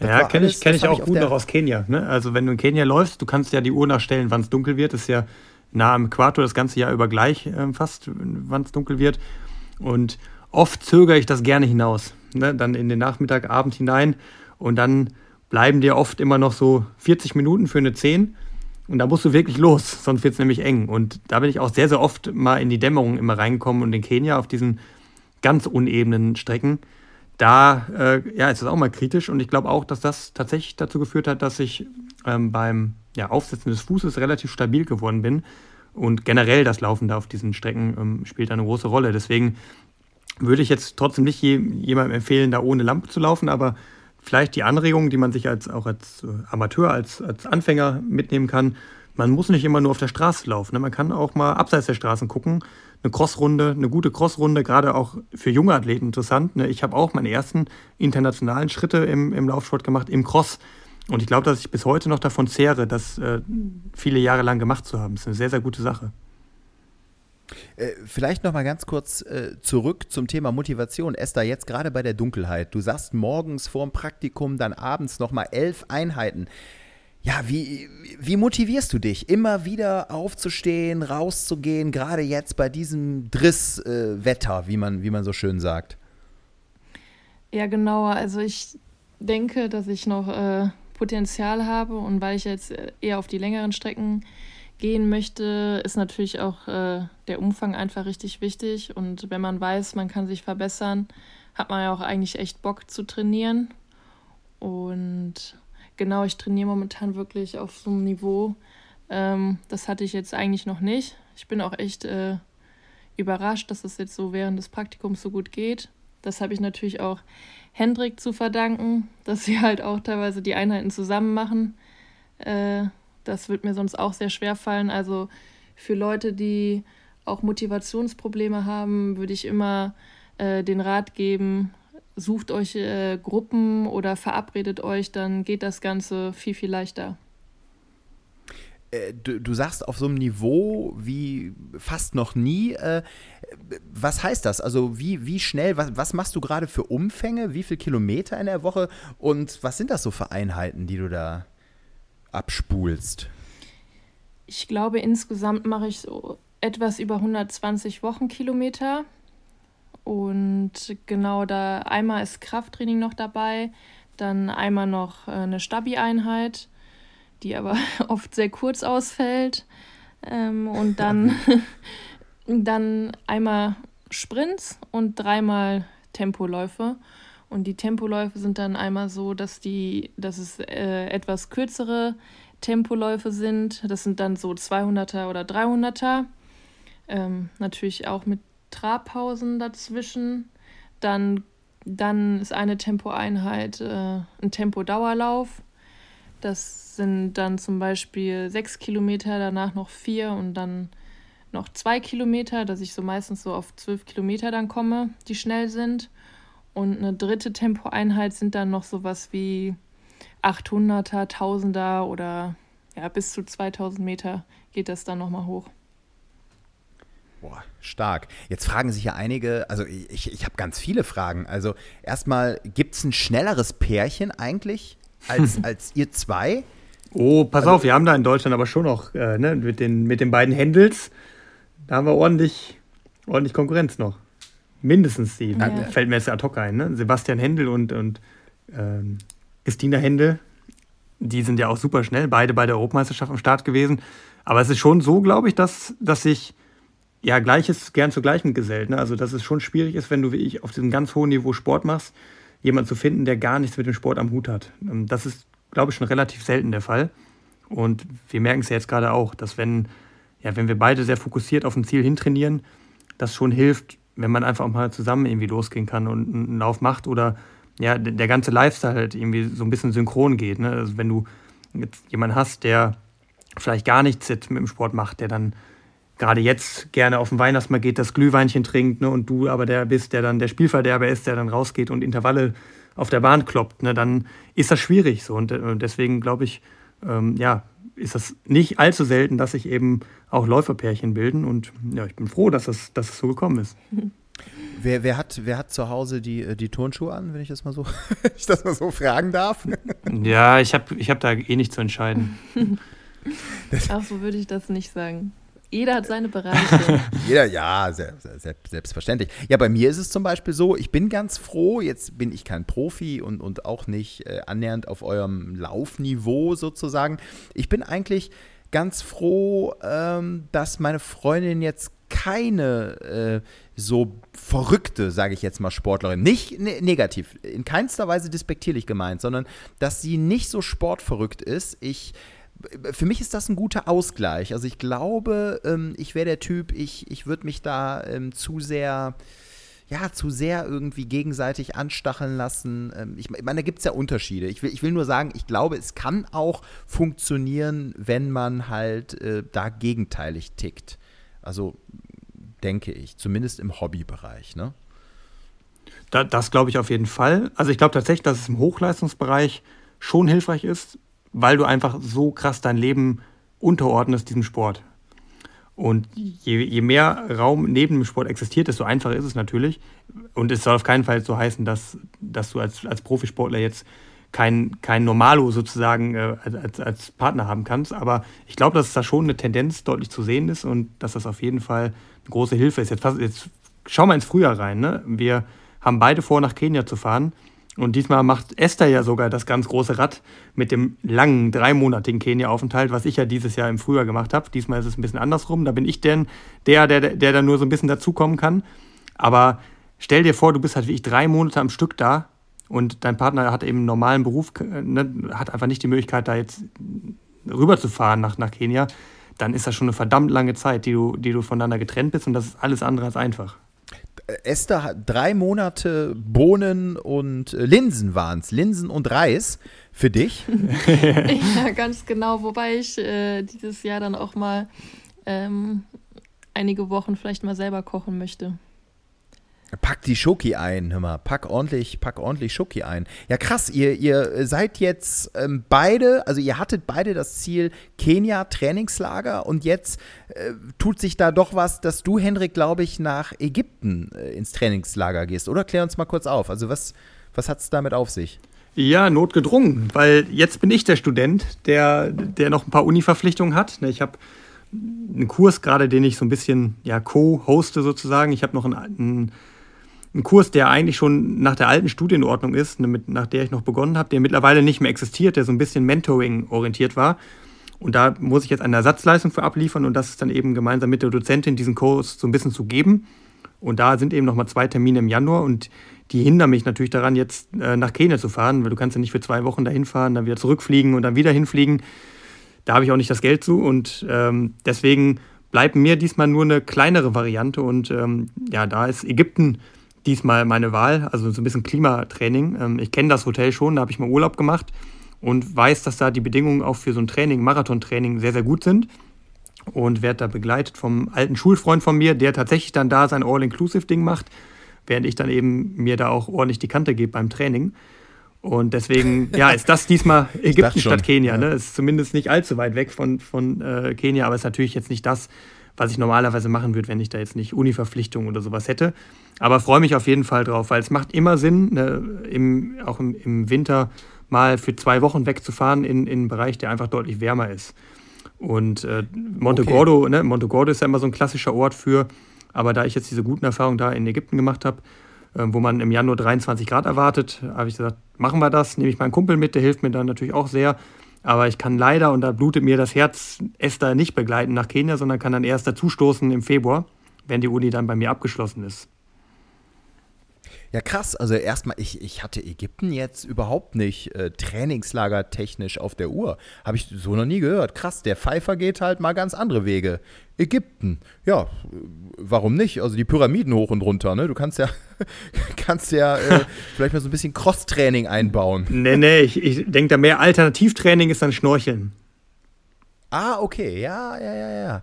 Ja, kenne ich, kenn ich auch ich gut noch aus Kenia. Ne? Also wenn du in Kenia läufst, du kannst ja die Uhr nachstellen, wann es dunkel wird. Ist ja nah am Äquator das ganze Jahr über gleich äh, fast, wann es dunkel wird. Und oft zögere ich das gerne hinaus ne, dann in den Nachmittag, Abend hinein und dann bleiben dir oft immer noch so 40 Minuten für eine 10 und da musst du wirklich los, sonst wird es nämlich eng. Und da bin ich auch sehr, sehr oft mal in die Dämmerung immer reingekommen und in Kenia auf diesen ganz unebenen Strecken. Da äh, ja, ist es auch mal kritisch und ich glaube auch, dass das tatsächlich dazu geführt hat, dass ich ähm, beim ja, Aufsetzen des Fußes relativ stabil geworden bin. Und generell das Laufen da auf diesen Strecken ähm, spielt eine große Rolle. Deswegen würde ich jetzt trotzdem nicht jemandem empfehlen, da ohne Lampe zu laufen, aber vielleicht die Anregung, die man sich als, auch als äh, Amateur, als, als Anfänger mitnehmen kann. Man muss nicht immer nur auf der Straße laufen. Ne? Man kann auch mal abseits der Straßen gucken. Eine Crossrunde, eine gute Crossrunde, gerade auch für junge Athleten interessant. Ne? Ich habe auch meine ersten internationalen Schritte im, im Laufsport gemacht, im Cross. Und ich glaube, dass ich bis heute noch davon zehre, das äh, viele Jahre lang gemacht zu haben. Das ist eine sehr, sehr gute Sache. Äh, vielleicht noch mal ganz kurz äh, zurück zum Thema Motivation. Esther, jetzt gerade bei der Dunkelheit. Du sagst morgens vorm Praktikum, dann abends noch mal elf Einheiten. Ja, wie, wie motivierst du dich, immer wieder aufzustehen, rauszugehen, gerade jetzt bei diesem Drisswetter, äh, wie, man, wie man so schön sagt? Ja, genau. Also ich denke, dass ich noch äh, Potenzial habe und weil ich jetzt äh, eher auf die längeren Strecken gehen möchte, ist natürlich auch äh, der Umfang einfach richtig wichtig. Und wenn man weiß, man kann sich verbessern, hat man ja auch eigentlich echt Bock zu trainieren. Und genau, ich trainiere momentan wirklich auf so einem Niveau. Ähm, das hatte ich jetzt eigentlich noch nicht. Ich bin auch echt äh, überrascht, dass es jetzt so während des Praktikums so gut geht. Das habe ich natürlich auch Hendrik zu verdanken, dass sie halt auch teilweise die Einheiten zusammen machen. Äh, das wird mir sonst auch sehr schwer fallen. Also für Leute, die auch Motivationsprobleme haben, würde ich immer äh, den Rat geben, sucht euch äh, Gruppen oder verabredet euch, dann geht das Ganze viel, viel leichter. Äh, du, du, sagst auf so einem Niveau wie fast noch nie. Äh, was heißt das? Also wie, wie schnell, was, was machst du gerade für Umfänge? Wie viele Kilometer in der Woche? Und was sind das so für Einheiten, die du da abspulst? Ich glaube, insgesamt mache ich so etwas über 120 Wochenkilometer. Und genau da einmal ist Krafttraining noch dabei, dann einmal noch äh, eine Stabi-Einheit, die aber [laughs] oft sehr kurz ausfällt. Ähm, und dann, [laughs] dann einmal Sprints und dreimal Tempoläufe. Und die Tempoläufe sind dann einmal so, dass die, dass es äh, etwas kürzere Tempoläufe sind. Das sind dann so 200er oder 300er. Ähm, natürlich auch mit Trabpausen dazwischen. Dann, dann ist eine Tempoeinheit äh, ein Tempodauerlauf. Das sind dann zum Beispiel sechs Kilometer, danach noch vier und dann noch zwei Kilometer, dass ich so meistens so auf zwölf Kilometer dann komme, die schnell sind. Und eine dritte Tempoeinheit sind dann noch sowas wie 800er, 1000er oder ja, bis zu 2000 Meter geht das dann nochmal hoch. Boah, stark. Jetzt fragen sich ja einige, also ich, ich habe ganz viele Fragen. Also erstmal, gibt es ein schnelleres Pärchen eigentlich als, [laughs] als ihr zwei? Oh, pass also, auf, wir haben da in Deutschland aber schon noch äh, ne, mit, den, mit den beiden Händels, da haben wir ordentlich, ordentlich Konkurrenz noch. Mindestens die, ja. fällt mir jetzt ad hoc ein, ne? Sebastian Händel und, und ähm, Christina Händel, die sind ja auch super schnell, beide bei der Europameisterschaft am Start gewesen. Aber es ist schon so, glaube ich, dass, dass sich ja Gleiches gern zu Gleichem gesellt. Ne? Also, dass es schon schwierig ist, wenn du wie ich auf diesem ganz hohen Niveau Sport machst, jemanden zu finden, der gar nichts mit dem Sport am Hut hat. Ähm, das ist, glaube ich, schon relativ selten der Fall. Und wir merken es ja jetzt gerade auch, dass wenn, ja, wenn wir beide sehr fokussiert auf ein Ziel hintrainieren, das schon hilft, wenn man einfach mal zusammen irgendwie losgehen kann und einen Lauf macht oder ja, der ganze Lifestyle halt irgendwie so ein bisschen synchron geht. Ne? Also wenn du jetzt jemanden hast, der vielleicht gar nichts jetzt mit dem Sport macht, der dann gerade jetzt gerne auf den Weihnachtsmarkt geht, das Glühweinchen trinkt, ne, und du aber der bist, der dann der Spielverderber ist, der dann rausgeht und Intervalle auf der Bahn kloppt, ne, dann ist das schwierig so. Und äh, deswegen glaube ich, ähm, ja, ist das nicht allzu selten, dass sich eben auch Läuferpärchen bilden. Und ja, ich bin froh, dass es, dass es so gekommen ist. [laughs] Wer, wer, hat, wer hat zu Hause die, äh, die Turnschuhe an, wenn ich das mal so, [laughs] ich das mal so fragen darf? [laughs] Ja, ich habe ich hab da eh nicht zu entscheiden. Ach, so würde ich das nicht sagen. Jeder hat seine Bereiche. [laughs] Jeder, ja, selbstverständlich. Ja, bei mir ist es zum Beispiel so, ich bin ganz froh, jetzt bin ich kein Profi und, und auch nicht äh, annähernd auf eurem Laufniveau sozusagen. Ich bin eigentlich ganz froh, ähm, dass meine Freundin jetzt keine äh, so verrückte, sage ich jetzt mal, Sportlerin, nicht ne negativ, in keinster Weise despektierlich gemeint, sondern dass sie nicht so sportverrückt ist. Ich für mich ist das ein guter Ausgleich. Also ich glaube, ähm, ich wäre der Typ, ich, ich würde mich da ähm, zu sehr, ja, zu sehr irgendwie gegenseitig anstacheln lassen. Ähm, ich, meine, da gibt es ja Unterschiede. Ich will, ich will nur sagen, ich glaube, es kann auch funktionieren, wenn man halt äh, da gegenteilig tickt. Also denke ich, zumindest im Hobbybereich, ne? Da, das glaube ich auf jeden Fall. Also ich glaube tatsächlich, dass es im Hochleistungsbereich schon hilfreich ist, weil du einfach so krass dein Leben unterordnest diesem Sport. Und je, je mehr Raum neben dem Sport existiert, desto einfacher ist es natürlich. Und es soll auf keinen Fall so heißen, dass, dass du als, als Profisportler jetzt kein, kein Normalo sozusagen äh, als, als Partner haben kannst. Aber ich glaube, dass da schon eine Tendenz deutlich zu sehen ist und dass das auf jeden Fall eine große Hilfe ist. Jetzt, jetzt schau mal ins Frühjahr rein. Ne? Wir haben beide vor, nach Kenia zu fahren. Und diesmal macht Esther ja sogar das ganz große Rad mit dem langen, dreimonatigen Kenia-Aufenthalt, was ich ja dieses Jahr im Frühjahr gemacht habe. Diesmal ist es ein bisschen andersrum. Da bin ich denn der, der, der da nur so ein bisschen dazukommen kann. Aber stell dir vor, du bist halt wie ich drei Monate am Stück da und dein Partner hat eben einen normalen Beruf, ne, hat einfach nicht die Möglichkeit, da jetzt rüberzufahren nach, nach Kenia. Dann ist das schon eine verdammt lange Zeit, die du, die du voneinander getrennt bist und das ist alles andere als einfach. Esther hat drei Monate Bohnen und äh, Linsen waren es, Linsen und Reis für dich. [laughs] ja, ganz genau, wobei ich äh, dieses Jahr dann auch mal ähm, einige Wochen vielleicht mal selber kochen möchte. Pack die Schoki ein, hör mal, pack ordentlich, pack ordentlich Schoki ein. Ja, krass, ihr, ihr seid jetzt ähm, beide, also ihr hattet beide das Ziel Kenia Trainingslager und jetzt äh, tut sich da doch was, dass du, Henrik, glaube ich, nach Ägypten äh, ins Trainingslager gehst, oder? Klär uns mal kurz auf. Also was, was hat es damit auf sich? Ja, notgedrungen, weil jetzt bin ich der Student, der, der noch ein paar Uni-Verpflichtungen hat. Ich habe einen Kurs gerade, den ich so ein bisschen ja, co-hoste sozusagen. Ich habe noch einen, einen ein Kurs, der eigentlich schon nach der alten Studienordnung ist, mit, nach der ich noch begonnen habe, der mittlerweile nicht mehr existiert, der so ein bisschen Mentoring orientiert war. Und da muss ich jetzt eine Ersatzleistung für abliefern und das ist dann eben gemeinsam mit der Dozentin diesen Kurs so ein bisschen zu geben. Und da sind eben nochmal zwei Termine im Januar und die hindern mich natürlich daran, jetzt äh, nach Kenia zu fahren, weil du kannst ja nicht für zwei Wochen dahin fahren, dann wieder zurückfliegen und dann wieder hinfliegen. Da habe ich auch nicht das Geld zu und ähm, deswegen bleibt mir diesmal nur eine kleinere Variante und ähm, ja, da ist Ägypten diesmal meine Wahl, also so ein bisschen Klimatraining. Ähm, ich kenne das Hotel schon, da habe ich mal Urlaub gemacht und weiß, dass da die Bedingungen auch für so ein Training, Marathontraining, sehr, sehr gut sind. Und werde da begleitet vom alten Schulfreund von mir, der tatsächlich dann da sein All-Inclusive-Ding macht, während ich dann eben mir da auch ordentlich die Kante gebe beim Training. Und deswegen, [laughs] ja, ist das diesmal Ägypten statt Kenia. Ja. Ne? Ist zumindest nicht allzu weit weg von, von äh, Kenia, aber ist natürlich jetzt nicht das, was ich normalerweise machen würde, wenn ich da jetzt nicht Uni-Verpflichtungen oder sowas hätte. Aber freue mich auf jeden Fall drauf, weil es macht immer Sinn, ne, im, auch im, im Winter mal für zwei Wochen wegzufahren in, in einen Bereich, der einfach deutlich wärmer ist. Und äh, Monte, okay. Gordo, ne, Monte Gordo ist ja immer so ein klassischer Ort für, aber da ich jetzt diese guten Erfahrungen da in Ägypten gemacht habe, äh, wo man im Januar 23 Grad erwartet, habe ich gesagt, machen wir das, nehme ich meinen Kumpel mit, der hilft mir dann natürlich auch sehr. Aber ich kann leider, und da blutet mir das Herz, Esther nicht begleiten nach Kenia, sondern kann dann erst dazustoßen im Februar, wenn die Uni dann bei mir abgeschlossen ist. Ja, krass. Also erstmal, ich, ich hatte Ägypten jetzt überhaupt nicht äh, Trainingslager technisch auf der Uhr. Habe ich so noch nie gehört. Krass, der Pfeifer geht halt mal ganz andere Wege. Ägypten, ja, warum nicht? Also die Pyramiden hoch und runter, ne? Du kannst ja, [laughs] kannst ja äh, [laughs] vielleicht mal so ein bisschen Cross-Training einbauen. Nee, nee, ich, ich denke da mehr Alternativtraining ist dann Schnorcheln. Ah, okay, ja, ja, ja, ja.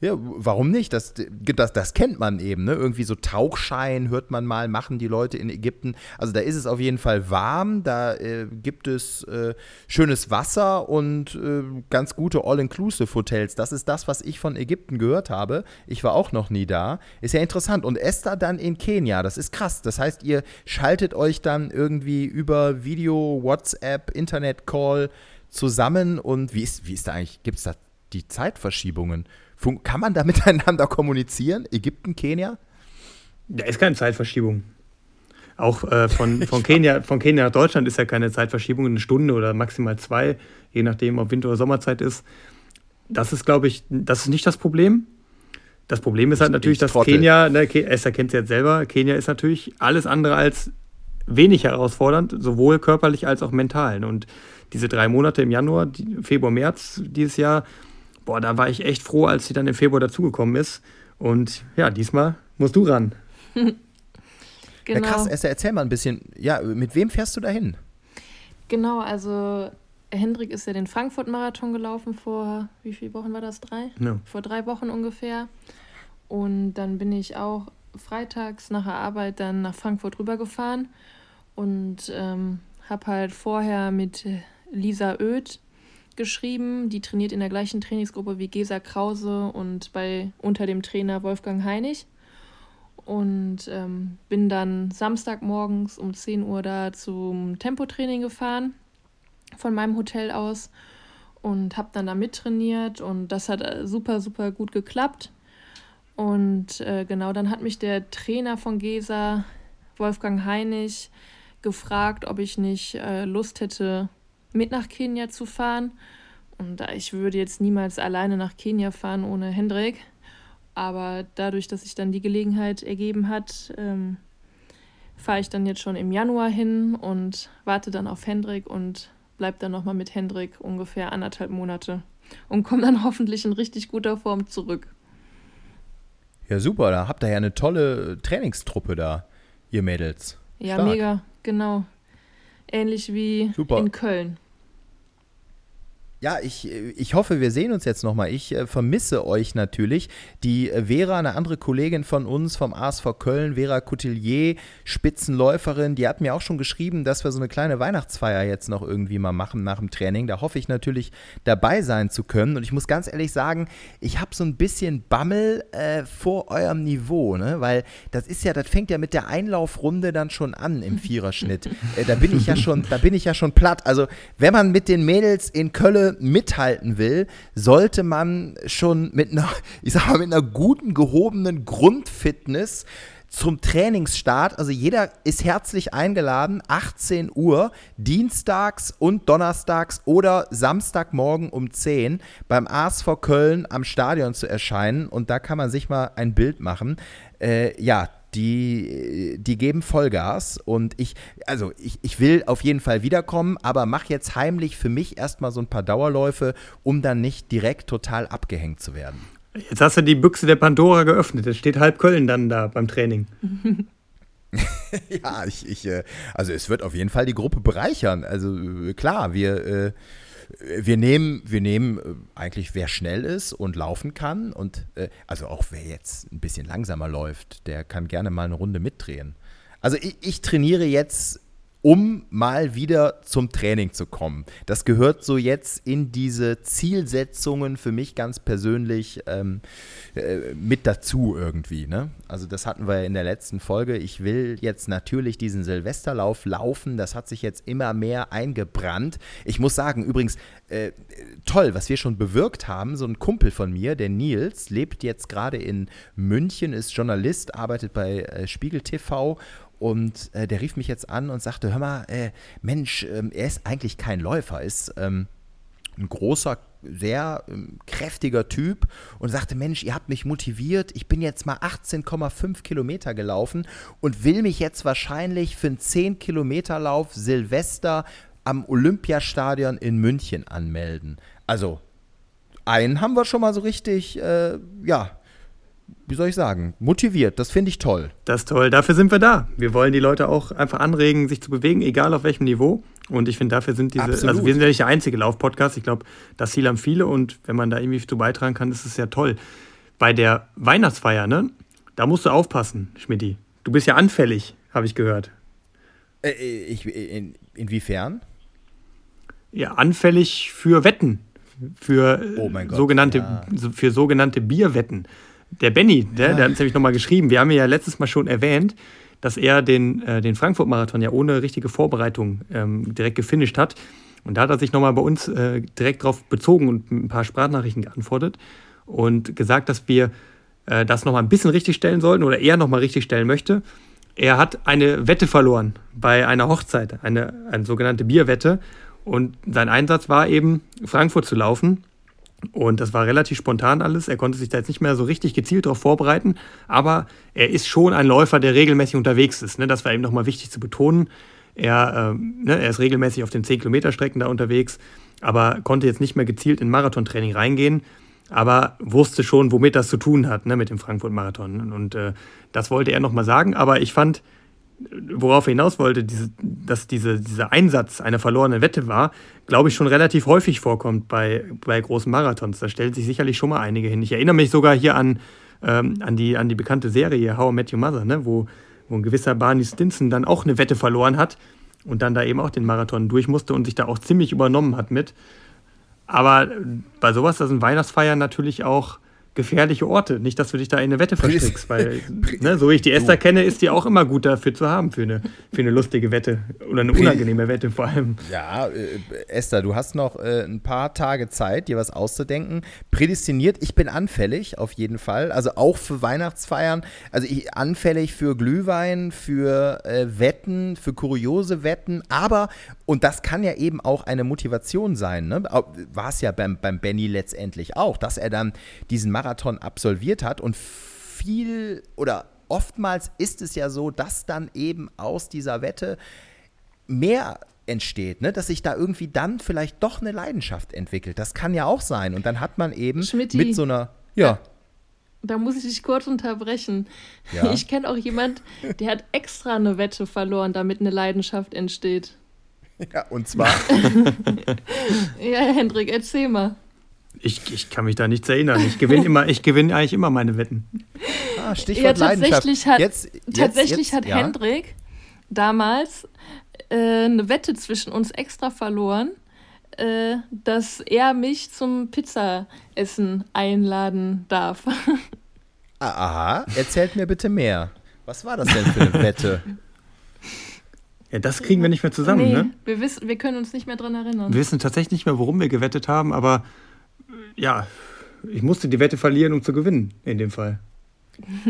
Ja, warum nicht? Das, das, das kennt man eben. Ne? Irgendwie so Tauchschein hört man mal, machen die Leute in Ägypten. Also da ist es auf jeden Fall warm, da äh, gibt es äh, schönes Wasser und äh, ganz gute All-Inclusive-Hotels. Das ist das, was ich von Ägypten gehört habe. Ich war auch noch nie da. Ist ja interessant. Und Esther dann in Kenia, das ist krass. Das heißt, ihr schaltet euch dann irgendwie über Video, WhatsApp, Internet-Call zusammen und wie ist, wie ist da eigentlich, gibt es da die Zeitverschiebungen? Kann man da [laughs] miteinander kommunizieren? Ägypten, Kenia? Da ist keine Zeitverschiebung. Auch äh, von, [laughs] von, Kenia, von Kenia nach Deutschland ist ja keine Zeitverschiebung, eine Stunde oder maximal zwei, je nachdem, ob Winter- oder Sommerzeit ist. Das ist, glaube ich, das ist nicht das Problem. Das Problem ist halt natürlich, dass Trottel. Kenia, ne, Esther kennt es jetzt selber, Kenia ist natürlich alles andere als wenig herausfordernd, sowohl körperlich als auch mental. Und diese drei Monate im Januar, Februar, März dieses Jahr, boah, da war ich echt froh, als sie dann im Februar dazugekommen ist. Und ja, diesmal musst du ran. [laughs] genau. Ja, krass, Esther, erzähl mal ein bisschen. Ja, mit wem fährst du dahin? Genau, also Hendrik ist ja den Frankfurt-Marathon gelaufen vor, wie viele Wochen war das? Drei? No. Vor drei Wochen ungefähr. Und dann bin ich auch freitags nach der Arbeit dann nach Frankfurt rübergefahren und ähm, habe halt vorher mit Lisa Oeth geschrieben. Die trainiert in der gleichen Trainingsgruppe wie Gesa Krause und bei unter dem Trainer Wolfgang Heinig. Und ähm, bin dann Samstagmorgens um 10 Uhr da zum Tempotraining gefahren von meinem Hotel aus und habe dann da mittrainiert und das hat äh, super, super gut geklappt. Und äh, genau, dann hat mich der Trainer von Gesa, Wolfgang Heinig, gefragt, ob ich nicht äh, Lust hätte, mit nach Kenia zu fahren. Und ich würde jetzt niemals alleine nach Kenia fahren ohne Hendrik. Aber dadurch, dass sich dann die Gelegenheit ergeben hat, ähm, fahre ich dann jetzt schon im Januar hin und warte dann auf Hendrik und bleibe dann nochmal mit Hendrik ungefähr anderthalb Monate und komme dann [laughs] hoffentlich in richtig guter Form zurück. Ja, super. Da habt ihr ja eine tolle Trainingstruppe da, ihr Mädels. Ja, Stark. mega, genau. Ähnlich wie super. in Köln. Ja, ich, ich hoffe, wir sehen uns jetzt nochmal. Ich äh, vermisse euch natürlich. Die äh, Vera, eine andere Kollegin von uns vom ASV Köln, Vera Coutelier, Spitzenläuferin, die hat mir auch schon geschrieben, dass wir so eine kleine Weihnachtsfeier jetzt noch irgendwie mal machen nach dem Training. Da hoffe ich natürlich dabei sein zu können. Und ich muss ganz ehrlich sagen, ich habe so ein bisschen Bammel äh, vor eurem Niveau, ne? weil das ist ja, das fängt ja mit der Einlaufrunde dann schon an im Viererschnitt. äh, da bin ich ja schon, da bin ich ja schon platt. Also wenn man mit den Mädels in Köln mithalten will, sollte man schon mit einer, [laughs] ich sag mal, mit einer guten, gehobenen Grundfitness zum Trainingsstart. Also jeder ist herzlich eingeladen, 18 Uhr, dienstags und donnerstags oder Samstagmorgen um 10 beim ASV Köln am Stadion zu erscheinen. Und da kann man sich mal ein Bild machen. Äh, ja, die, die geben Vollgas und ich, also ich, ich will auf jeden Fall wiederkommen, aber mach jetzt heimlich für mich erstmal so ein paar Dauerläufe, um dann nicht direkt total abgehängt zu werden. Jetzt hast du die Büchse der Pandora geöffnet, es steht halb Köln dann da beim Training. [laughs] ja, ich, ich, äh, also es wird auf jeden Fall die Gruppe bereichern. Also äh, klar, wir, äh, wir nehmen, wir nehmen eigentlich, wer schnell ist und laufen kann und also auch wer jetzt ein bisschen langsamer läuft, der kann gerne mal eine Runde mitdrehen. Also ich, ich trainiere jetzt um mal wieder zum Training zu kommen. Das gehört so jetzt in diese Zielsetzungen für mich ganz persönlich ähm, äh, mit dazu irgendwie. Ne? Also das hatten wir in der letzten Folge. Ich will jetzt natürlich diesen Silvesterlauf laufen. Das hat sich jetzt immer mehr eingebrannt. Ich muss sagen, übrigens, äh, toll, was wir schon bewirkt haben. So ein Kumpel von mir, der Nils, lebt jetzt gerade in München, ist Journalist, arbeitet bei äh, Spiegel TV und äh, der rief mich jetzt an und sagte: Hör mal, äh, Mensch, äh, er ist eigentlich kein Läufer, ist ähm, ein großer, sehr ähm, kräftiger Typ und sagte: Mensch, ihr habt mich motiviert. Ich bin jetzt mal 18,5 Kilometer gelaufen und will mich jetzt wahrscheinlich für einen 10-Kilometer-Lauf Silvester am Olympiastadion in München anmelden. Also, einen haben wir schon mal so richtig, äh, ja, wie soll ich sagen, motiviert. Das finde ich toll. Das ist toll. Dafür sind wir da. Wir wollen die Leute auch einfach anregen, sich zu bewegen, egal auf welchem Niveau. Und ich finde, dafür sind diese, Absolut. also wir sind ja nicht der einzige Lauf-Podcast. Ich glaube, das Ziel haben viele und wenn man da irgendwie zu beitragen kann, ist es ja toll. Bei der Weihnachtsfeier, ne, da musst du aufpassen, Schmidti. Du bist ja anfällig, habe ich gehört. Äh, äh ich, in, inwiefern? Ja, anfällig für Wetten. Für, oh Gott, sogenannte, ja. für sogenannte Bierwetten. Der Benny, der, der hat uns nämlich nochmal geschrieben. Wir haben ja letztes Mal schon erwähnt, dass er den, äh, den Frankfurt-Marathon ja ohne richtige Vorbereitung ähm, direkt gefinisht hat. Und da hat er sich nochmal bei uns äh, direkt darauf bezogen und ein paar Sprachnachrichten geantwortet und gesagt, dass wir äh, das nochmal ein bisschen richtig stellen sollten oder er nochmal richtig stellen möchte. Er hat eine Wette verloren bei einer Hochzeit, eine, eine sogenannte Bierwette. Und sein Einsatz war eben, Frankfurt zu laufen. Und das war relativ spontan alles. Er konnte sich da jetzt nicht mehr so richtig gezielt darauf vorbereiten. Aber er ist schon ein Läufer, der regelmäßig unterwegs ist. Ne? Das war eben nochmal wichtig zu betonen. Er, äh, ne, er ist regelmäßig auf den 10-Kilometer-Strecken da unterwegs, aber konnte jetzt nicht mehr gezielt in Marathontraining reingehen. Aber wusste schon, womit das zu tun hat, ne, mit dem Frankfurt-Marathon. Und äh, das wollte er nochmal sagen. Aber ich fand, worauf er hinaus wollte, diese, dass diese, dieser Einsatz einer verlorenen Wette war, glaube ich, schon relativ häufig vorkommt bei, bei großen Marathons. Da stellen sich sicherlich schon mal einige hin. Ich erinnere mich sogar hier an, ähm, an, die, an die bekannte Serie How I Met Your Mother, ne? wo, wo ein gewisser Barney Stinson dann auch eine Wette verloren hat und dann da eben auch den Marathon durch musste und sich da auch ziemlich übernommen hat mit. Aber bei sowas, das sind Weihnachtsfeiern natürlich auch gefährliche Orte. Nicht, dass du dich da in eine Wette verstrickst, weil, [laughs] ne, so wie ich die Esther kenne, ist die auch immer gut dafür zu haben für eine, für eine lustige Wette oder eine unangenehme Wette vor allem. Ja, äh, Esther, du hast noch äh, ein paar Tage Zeit, dir was auszudenken. Prädestiniert, ich bin anfällig auf jeden Fall, also auch für Weihnachtsfeiern. Also ich anfällig für Glühwein, für äh, Wetten, für kuriose Wetten, aber, und das kann ja eben auch eine Motivation sein, ne? war es ja beim, beim Benny letztendlich auch, dass er dann diesen Marathon Marathon absolviert hat und viel oder oftmals ist es ja so, dass dann eben aus dieser Wette mehr entsteht, ne? dass sich da irgendwie dann vielleicht doch eine Leidenschaft entwickelt. Das kann ja auch sein. Und dann hat man eben Schmitty, mit so einer. Ja. Da muss ich dich kurz unterbrechen. Ja. [laughs] Ich kenne auch jemand, der hat extra eine Wette verloren, damit eine Leidenschaft entsteht. Ja, und zwar. [laughs] ja, Hendrik, erzähl mal. Ich, ich kann mich da nichts erinnern. Ich gewinne immer, ich gewinne eigentlich immer meine Wetten. Ah, Stichwort ja, tatsächlich hat, jetzt, tatsächlich jetzt, hat ja. Hendrik damals äh, eine Wette zwischen uns extra verloren, äh, dass er mich zum Pizzaessen einladen darf. [laughs] Ah, aha, erzählt mir bitte mehr. Was war das denn für eine Wette? [laughs] Ja, das kriegen wir nicht mehr zusammen, nee, ne? Wir, wissen, wir können uns nicht mehr dran erinnern. Wir wissen tatsächlich nicht mehr, worum wir gewettet haben, aber ja, ich musste die Wette verlieren, um zu gewinnen, in dem Fall.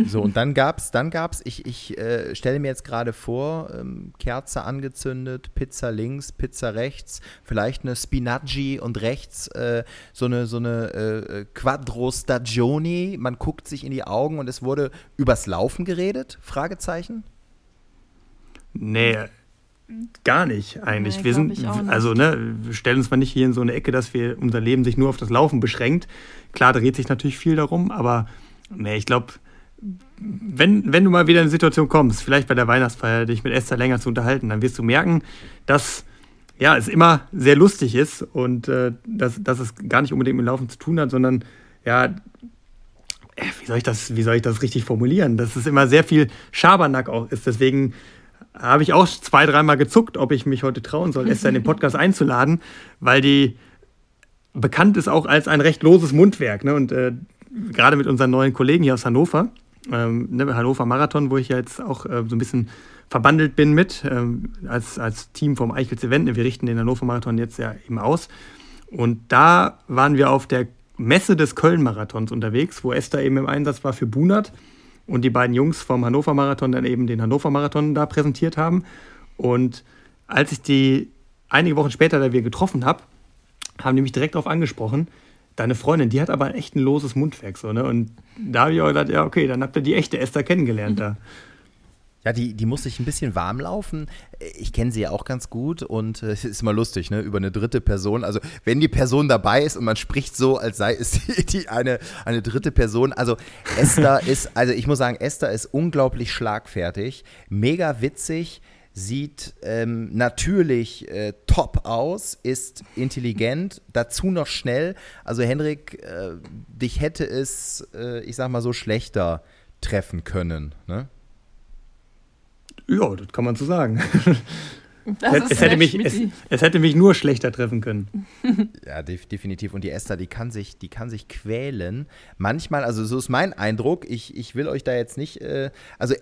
So, und dann gab's, dann gab's, ich, ich äh, stelle mir jetzt gerade vor, ähm, Kerze angezündet, Pizza links, Pizza rechts, vielleicht eine Spinaggi und rechts äh, so eine, so eine äh, Quattro Stagioni. Man guckt sich in die Augen und es wurde übers Laufen geredet? Fragezeichen? Nee, Gar nicht eigentlich. Nee, wir sind, also ne, stellen uns mal nicht hier in so eine Ecke, dass wir unser Leben sich nur auf das Laufen beschränkt. Klar dreht sich natürlich viel darum, aber nee, ich glaube, wenn, wenn du mal wieder in eine Situation kommst, vielleicht bei der Weihnachtsfeier, dich mit Esther länger zu unterhalten, dann wirst du merken, dass ja, es immer sehr lustig ist und äh, dass, dass es gar nicht unbedingt mit Laufen zu tun hat, sondern ja, äh, wie soll ich das, wie soll ich das richtig formulieren? Dass es immer sehr viel Schabernack auch ist. Deswegen habe ich auch zwei, dreimal gezuckt, ob ich mich heute trauen soll, Esther in den Podcast [laughs] einzuladen, weil die bekannt ist auch als ein recht loses Mundwerk. Ne? Und äh, gerade mit unseren neuen Kollegen hier aus Hannover, ähm, ne, Hannover Marathon, wo ich ja jetzt auch äh, so ein bisschen verbandelt bin mit, ähm, als, als Team vom Eichels Event. Ne, wir richten den Hannover Marathon jetzt ja eben aus. Und da waren wir auf der Messe des Köln-Marathons unterwegs, wo Esther eben im Einsatz war für Bunert und die beiden Jungs vom Hannover Marathon dann eben den Hannover Marathon da präsentiert haben. Und als ich die einige Wochen später da wir getroffen habe, haben die mich direkt darauf angesprochen, deine Freundin, die hat aber echt ein loses Mundwerk. So, ne? Und da habe ich auch gedacht, ja, okay, dann habt ihr die echte Esther kennengelernt da. [laughs] Ja, die, die muss sich ein bisschen warm laufen. Ich kenne sie ja auch ganz gut und äh, es ist immer lustig, ne? Über eine dritte Person. Also, wenn die Person dabei ist und man spricht so, als sei es [laughs] die, die eine, eine dritte Person. Also, Esther [laughs] ist, also ich muss sagen, Esther ist unglaublich schlagfertig, mega witzig sieht ähm, natürlich äh, top aus, ist intelligent, dazu noch schnell. Also Henrik, äh, dich hätte es, äh, ich sag mal so, schlechter treffen können. Ne? Ja, das kann man so sagen. [laughs] Es, es, hätte mich, es, es, hätte mich nur schlechter treffen können. ja, definitiv. Und die Esther, die kann sich, die kann sich quälen. Manchmal, also so ist mein Eindruck, ich, ich will euch da jetzt nicht, äh, also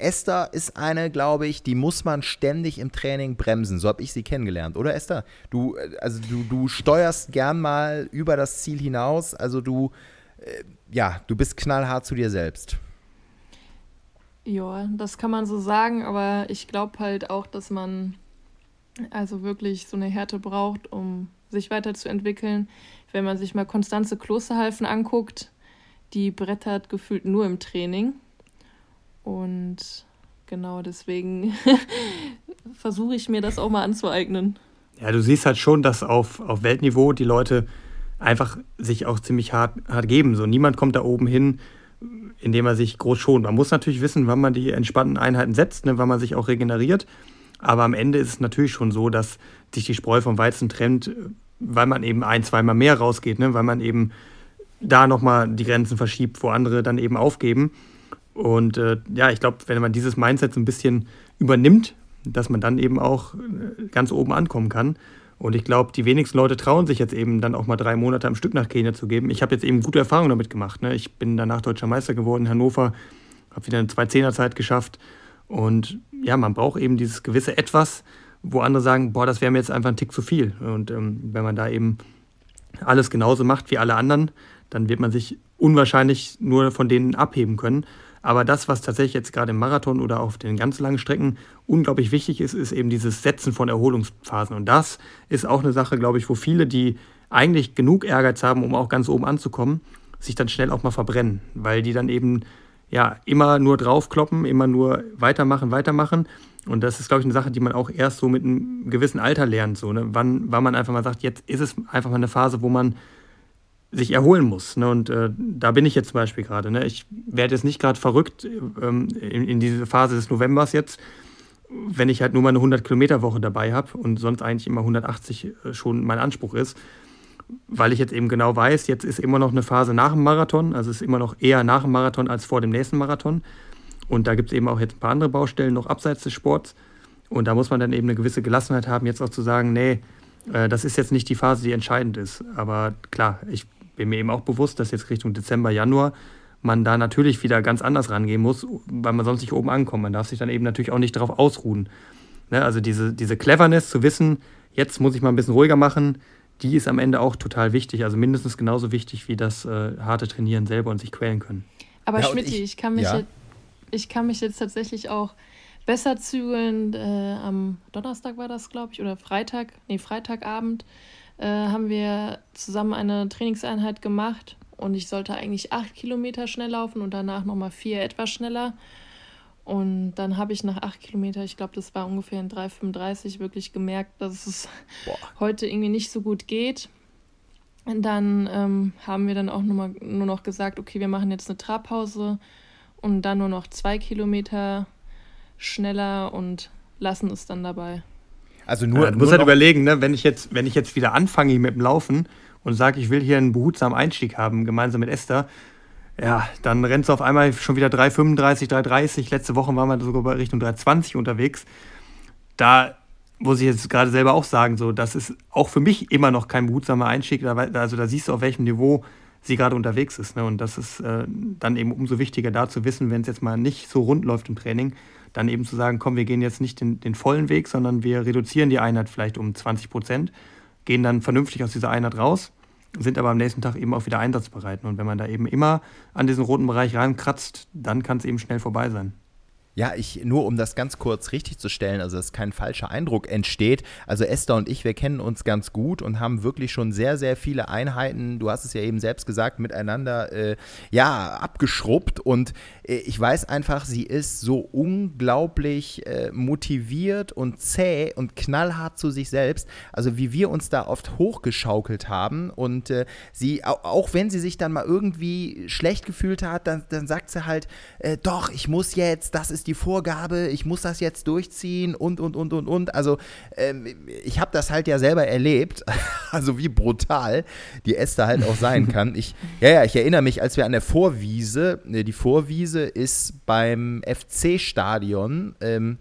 Esther ist eine, glaube ich, die muss man ständig im Training bremsen. So habe ich sie kennengelernt, oder Esther? Du, äh, also du, du steuerst gern mal über das Ziel hinaus. Also du, äh, ja, du bist knallhart zu dir selbst. Ja, das kann man so sagen, aber ich glaube halt auch, dass man also wirklich so eine Härte braucht, um sich weiterzuentwickeln. Wenn man sich mal Konstanze Klosterhalfen anguckt, die brettert gefühlt nur im Training. Und genau deswegen [laughs] versuche ich mir das auch mal anzueignen. Ja, du siehst halt schon, dass auf, auf Weltniveau die Leute einfach sich auch ziemlich hart, hart geben. So, niemand kommt da oben hin indem er sich groß schont. Man muss natürlich wissen, wann man die entspannten Einheiten setzt, ne, wann man sich auch regeneriert. Aber am Ende ist es natürlich schon so, dass sich die Spreu vom Weizen trennt, weil man eben ein, zweimal mehr rausgeht, ne, weil man eben da nochmal die Grenzen verschiebt, wo andere dann eben aufgeben. Und äh, ja, ich glaube, wenn man dieses Mindset so ein bisschen übernimmt, dass man dann eben auch äh, ganz oben ankommen kann. Und ich glaube, die wenigsten Leute trauen sich jetzt eben dann auch mal drei Monate am Stück nach Kenia zu geben. Ich habe jetzt eben gute Erfahrungen damit gemacht. Ne? Ich bin danach deutscher Meister geworden in Hannover, habe wieder eine Zwei-Zehner-Zeit geschafft. Und ja, man braucht eben dieses gewisse Etwas, wo andere sagen, boah, das wäre mir jetzt einfach ein Tick zu viel. Und ähm, wenn man da eben alles genauso macht wie alle anderen, dann wird man sich unwahrscheinlich nur von denen abheben können. Aber das, was tatsächlich jetzt gerade im Marathon oder auf den ganz langen Strecken unglaublich wichtig ist, ist eben dieses Setzen von Erholungsphasen. Und das ist auch eine Sache, glaube ich, wo viele, die eigentlich genug Ehrgeiz haben, um auch ganz oben anzukommen, sich dann schnell auch mal verbrennen, weil die dann eben ja immer nur draufkloppen, immer nur weitermachen, weitermachen. Und das ist, glaube ich, eine Sache, die man auch erst so mit einem gewissen Alter lernt. So, ne? wann, wann man einfach mal sagt, jetzt ist es einfach mal eine Phase, wo man sich erholen muss. Ne? Und äh, da bin ich jetzt zum Beispiel gerade. Ne? Ich werde jetzt nicht gerade verrückt ähm, in, in diese Phase des Novembers jetzt, wenn ich halt nur meine 100-Kilometer-Woche dabei habe und sonst eigentlich immer 180 äh, schon mein Anspruch ist, weil ich jetzt eben genau weiß, jetzt ist immer noch eine Phase nach dem Marathon, also es ist immer noch eher nach dem Marathon als vor dem nächsten Marathon. Und da gibt es eben auch jetzt ein paar andere Baustellen noch abseits des Sports. Und da muss man dann eben eine gewisse Gelassenheit haben, jetzt auch zu sagen, nee, äh, das ist jetzt nicht die Phase, die entscheidend ist. Aber klar, ich bin mir eben auch bewusst, dass jetzt Richtung Dezember, Januar man da natürlich wieder ganz anders rangehen muss, weil man sonst nicht oben ankommt. Man darf sich dann eben natürlich auch nicht darauf ausruhen. Ne? Also diese, diese Cleverness zu wissen, jetzt muss ich mal ein bisschen ruhiger machen, die ist am Ende auch total wichtig. Also mindestens genauso wichtig wie das äh, harte Trainieren selber und sich quälen können. Aber ja, Schmidt, ich, ich, kann mich ja. jetzt, ich kann mich jetzt tatsächlich auch besser zügeln. Äh, am Donnerstag war das, glaube ich, oder Freitag, nee, Freitagabend äh, haben wir zusammen eine Trainingseinheit gemacht und ich sollte eigentlich acht Kilometer schnell laufen und danach nochmal vier etwas schneller. Und dann habe ich nach acht Kilometer, ich glaube, das war ungefähr in 3,35, wirklich gemerkt, dass es Boah. heute irgendwie nicht so gut geht. Und dann ähm, haben wir dann auch nur, mal, nur noch gesagt, okay, wir machen jetzt eine Trabpause und dann nur noch zwei Kilometer schneller und lassen es dann dabei. Also nur. Ja, du musst halt überlegen, ne, wenn ich jetzt, wenn ich jetzt wieder anfange mit dem Laufen und sage, ich will hier einen behutsamen Einstieg haben, gemeinsam mit Esther, ja, dann rennst du auf einmal schon wieder 3,35, 3,30. Letzte Woche waren wir sogar bei Richtung 3,20 unterwegs. Da muss ich jetzt gerade selber auch sagen, so, das ist auch für mich immer noch kein behutsamer Einstieg. Also da siehst du, auf welchem Niveau sie gerade unterwegs ist. Ne? Und das ist äh, dann eben umso wichtiger, da zu wissen, wenn es jetzt mal nicht so rund läuft im Training, dann eben zu sagen, komm, wir gehen jetzt nicht den, den vollen Weg, sondern wir reduzieren die Einheit vielleicht um 20 Prozent, gehen dann vernünftig aus dieser Einheit raus, sind aber am nächsten Tag eben auch wieder einsatzbereit. Und wenn man da eben immer an diesen roten Bereich rankratzt, dann kann es eben schnell vorbei sein. Ja, ich, nur um das ganz kurz richtig zu stellen, also dass kein falscher Eindruck entsteht. Also Esther und ich, wir kennen uns ganz gut und haben wirklich schon sehr, sehr viele Einheiten, du hast es ja eben selbst gesagt, miteinander äh, ja, abgeschrubbt. Und äh, ich weiß einfach, sie ist so unglaublich äh, motiviert und zäh und knallhart zu sich selbst. Also wie wir uns da oft hochgeschaukelt haben. Und äh, sie, auch, wenn sie sich dann mal irgendwie schlecht gefühlt hat, dann, dann sagt sie halt, äh, doch, ich muss jetzt, das ist die Vorgabe, ich muss das jetzt durchziehen und, und, und, und, und. Also ähm, ich habe das halt ja selber erlebt, [laughs] also wie brutal die Esther halt auch sein [laughs] kann. Ich, ja, ja, ich erinnere mich, als wir an der Vorwiese, äh, die Vorwiese ist beim FC-Stadion, ähm,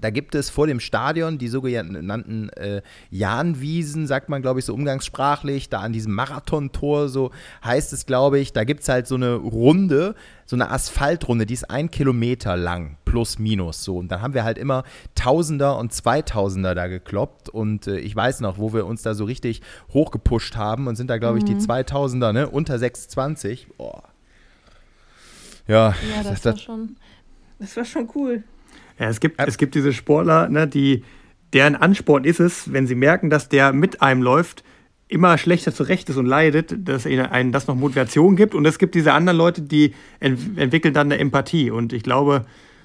da gibt es vor dem Stadion die sogenannten äh, Jahnwiesen, sagt man, glaube ich, so umgangssprachlich. Da an diesem Marathontor, so heißt es, glaube ich. Da gibt es halt so eine Runde, so eine Asphaltrunde, die ist ein Kilometer lang, plus minus so. Und dann haben wir halt immer Tausender und Zweitausender da gekloppt. Und äh, ich weiß noch, wo wir uns da so richtig hochgepusht haben und sind da, glaube ich, die 2000er, mhm. ne, unter 6,20. Boah. Ja, ja das, das, war schon, das war schon cool. Ja, es gibt, es gibt diese Sportler, ne, die, deren Ansporn ist es, wenn sie merken, dass der mit einem läuft, immer schlechter zurecht ist und leidet, dass ihnen das noch Motivation gibt. Und es gibt diese anderen Leute, die ent entwickeln dann eine Empathie. Und ich glaube,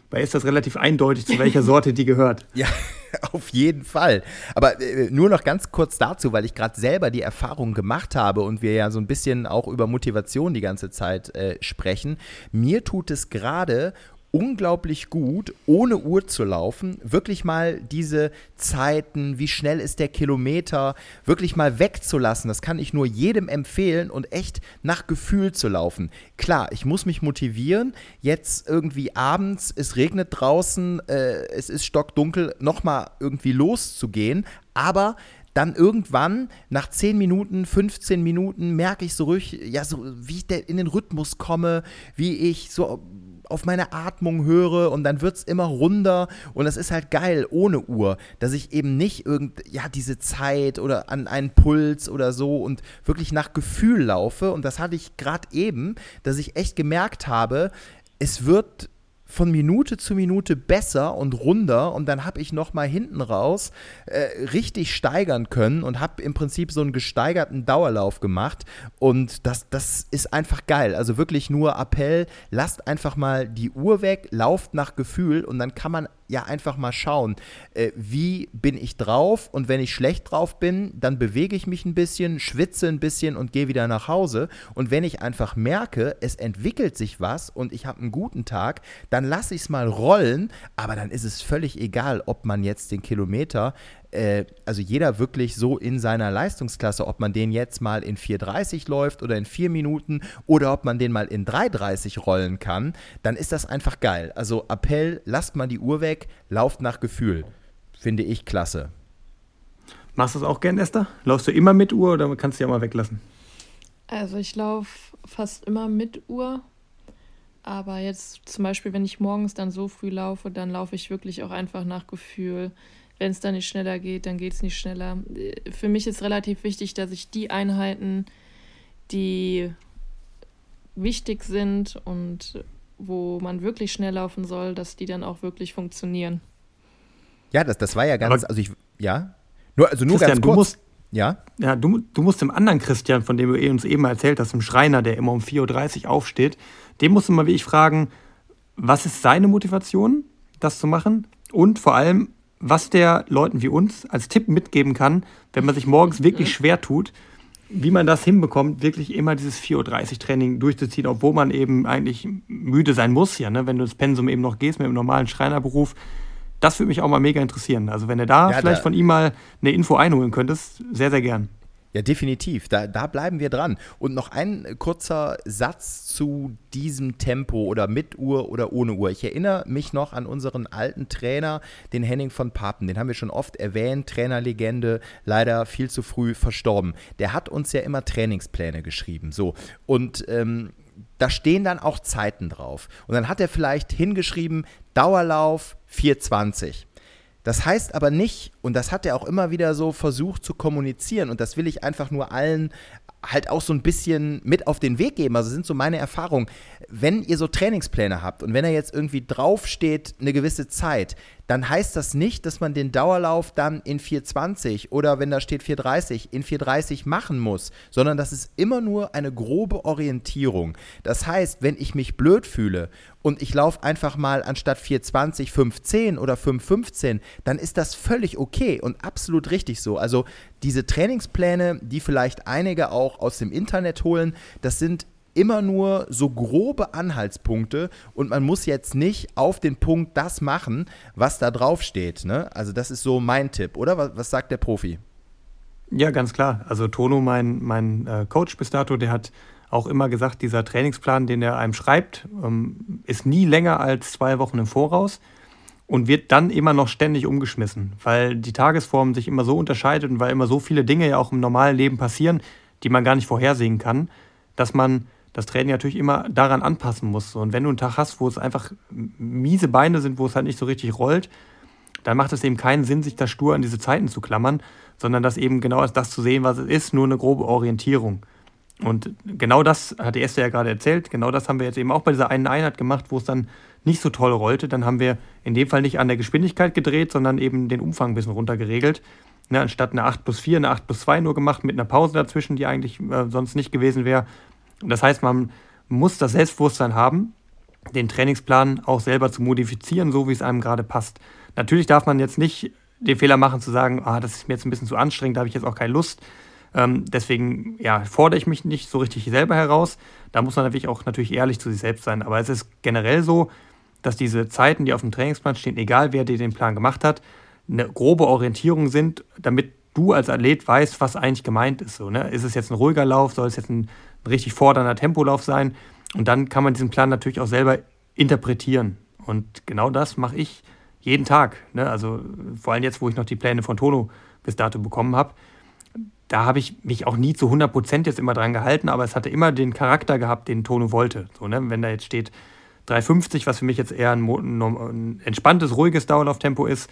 bei ist das relativ eindeutig, zu welcher [laughs] Sorte die gehört. Ja, [laughs] auf jeden Fall. Aber äh, nur noch ganz kurz dazu, weil ich gerade selber die Erfahrung gemacht habe und wir ja so ein bisschen auch über Motivation die ganze Zeit äh, sprechen. Mir tut es gerade unglaublich gut, ohne Uhr zu laufen, wirklich mal diese Zeiten, wie schnell ist der Kilometer, wirklich mal wegzulassen. Das kann ich nur jedem empfehlen und echt nach Gefühl zu laufen. Klar, ich muss mich motivieren, jetzt irgendwie abends, es regnet draußen, äh, es ist stockdunkel, nochmal irgendwie loszugehen, aber dann irgendwann nach 10 Minuten, 15 Minuten merke ich so ruhig, ja, so wie ich in den Rhythmus komme, wie ich so auf meine Atmung höre und dann wird es immer runder. Und das ist halt geil ohne Uhr, dass ich eben nicht irgend, ja, diese Zeit oder an einen Puls oder so und wirklich nach Gefühl laufe. Und das hatte ich gerade eben, dass ich echt gemerkt habe, es wird von Minute zu Minute besser und runder und dann habe ich noch mal hinten raus äh, richtig steigern können und habe im Prinzip so einen gesteigerten Dauerlauf gemacht und das, das ist einfach geil. Also wirklich nur Appell, lasst einfach mal die Uhr weg, lauft nach Gefühl und dann kann man ja einfach mal schauen, äh, wie bin ich drauf? Und wenn ich schlecht drauf bin, dann bewege ich mich ein bisschen, schwitze ein bisschen und gehe wieder nach Hause. Und wenn ich einfach merke, es entwickelt sich was und ich habe einen guten Tag, dann lasse ich es mal rollen, aber dann ist es völlig egal, ob man jetzt den Kilometer äh, also jeder wirklich so in seiner Leistungsklasse, ob man den jetzt mal in 4,30 läuft oder in 4 Minuten oder ob man den mal in 3,30 rollen kann, dann ist das einfach geil. Also Appell, lasst mal die Uhr weg, lauft nach Gefühl. Finde ich klasse. Machst du das auch gern, Esther? Laufst du immer mit Uhr oder kannst du die auch mal weglassen? Also ich laufe fast immer mit Uhr. Aber jetzt zum Beispiel, wenn ich morgens dann so früh laufe, dann laufe ich wirklich auch einfach nach Gefühl. Wenn es dann nicht schneller geht, dann geht es nicht schneller. Für mich ist relativ wichtig, dass ich die Einheiten, die wichtig sind und wo man wirklich schnell laufen soll, dass die dann auch wirklich funktionieren. Ja, das, das war ja ganz, Aber also ich, ja. Nur, also nur Christian, ganz kurz. Du musst, ja? Ja, du, du musst dem anderen Christian, von dem du uns eben erzählt hast, dem Schreiner, der immer um 4.30 Uhr aufsteht, dem musst du mal wie ich fragen, was ist seine Motivation, das zu machen? Und vor allem, was der Leuten wie uns als Tipp mitgeben kann, wenn man sich morgens wirklich schwer tut, wie man das hinbekommt, wirklich immer dieses 4.30 Uhr Training durchzuziehen, obwohl man eben eigentlich müde sein muss, ja, ne? wenn du das Pensum eben noch gehst mit dem normalen Schreinerberuf. Das würde mich auch mal mega interessieren. Also wenn du da ja, vielleicht da von ihm mal eine Info einholen könntest, sehr, sehr gern. Ja, definitiv. Da, da bleiben wir dran. Und noch ein kurzer Satz zu diesem Tempo oder mit Uhr oder ohne Uhr. Ich erinnere mich noch an unseren alten Trainer, den Henning von Papen. Den haben wir schon oft erwähnt. Trainerlegende, leider viel zu früh verstorben. Der hat uns ja immer Trainingspläne geschrieben. So. Und ähm, da stehen dann auch Zeiten drauf. Und dann hat er vielleicht hingeschrieben, Dauerlauf 420. Das heißt aber nicht, und das hat er auch immer wieder so versucht zu kommunizieren, und das will ich einfach nur allen halt auch so ein bisschen mit auf den Weg geben. Also sind so meine Erfahrungen. Wenn ihr so Trainingspläne habt und wenn er jetzt irgendwie draufsteht, eine gewisse Zeit, dann heißt das nicht, dass man den Dauerlauf dann in 420 oder wenn da steht 430 in 430 machen muss, sondern das ist immer nur eine grobe Orientierung. Das heißt, wenn ich mich blöd fühle und ich laufe einfach mal anstatt 420 510 oder 515, dann ist das völlig okay und absolut richtig so. Also diese Trainingspläne, die vielleicht einige auch aus dem Internet holen, das sind immer nur so grobe Anhaltspunkte und man muss jetzt nicht auf den Punkt das machen, was da drauf steht. Ne? Also das ist so mein Tipp, oder? Was, was sagt der Profi? Ja, ganz klar. Also Tono, mein, mein äh, Coach bis dato, der hat auch immer gesagt, dieser Trainingsplan, den er einem schreibt, ähm, ist nie länger als zwei Wochen im Voraus und wird dann immer noch ständig umgeschmissen, weil die Tagesform sich immer so unterscheidet und weil immer so viele Dinge ja auch im normalen Leben passieren, die man gar nicht vorhersehen kann, dass man das Training natürlich immer daran anpassen muss. Und wenn du einen Tag hast, wo es einfach miese Beine sind, wo es halt nicht so richtig rollt, dann macht es eben keinen Sinn, sich da stur an diese Zeiten zu klammern, sondern das eben genau als das zu sehen, was es ist, nur eine grobe Orientierung. Und genau das hat die Esther ja gerade erzählt, genau das haben wir jetzt eben auch bei dieser einen Einheit gemacht, wo es dann nicht so toll rollte. Dann haben wir in dem Fall nicht an der Geschwindigkeit gedreht, sondern eben den Umfang ein bisschen runtergeregelt. Ne, anstatt eine 8 plus 4, eine 8 plus 2 nur gemacht mit einer Pause dazwischen, die eigentlich äh, sonst nicht gewesen wäre. Das heißt, man muss das Selbstbewusstsein haben, den Trainingsplan auch selber zu modifizieren, so wie es einem gerade passt. Natürlich darf man jetzt nicht den Fehler machen zu sagen, ah, das ist mir jetzt ein bisschen zu anstrengend, da habe ich jetzt auch keine Lust. Ähm, deswegen ja, fordere ich mich nicht so richtig selber heraus. Da muss man natürlich auch natürlich ehrlich zu sich selbst sein. Aber es ist generell so, dass diese Zeiten, die auf dem Trainingsplan stehen, egal wer dir den Plan gemacht hat, eine grobe Orientierung sind, damit du als Athlet weißt, was eigentlich gemeint ist. So, ne? Ist es jetzt ein ruhiger Lauf? Soll es jetzt ein ein richtig fordernder Tempolauf sein. Und dann kann man diesen Plan natürlich auch selber interpretieren. Und genau das mache ich jeden Tag. Ne? Also vor allem jetzt, wo ich noch die Pläne von Tono bis dato bekommen habe. Da habe ich mich auch nie zu 100 Prozent jetzt immer dran gehalten, aber es hatte immer den Charakter gehabt, den Tono wollte. So, ne? Wenn da jetzt steht 3,50, was für mich jetzt eher ein, ein entspanntes, ruhiges Dauerlauftempo ist,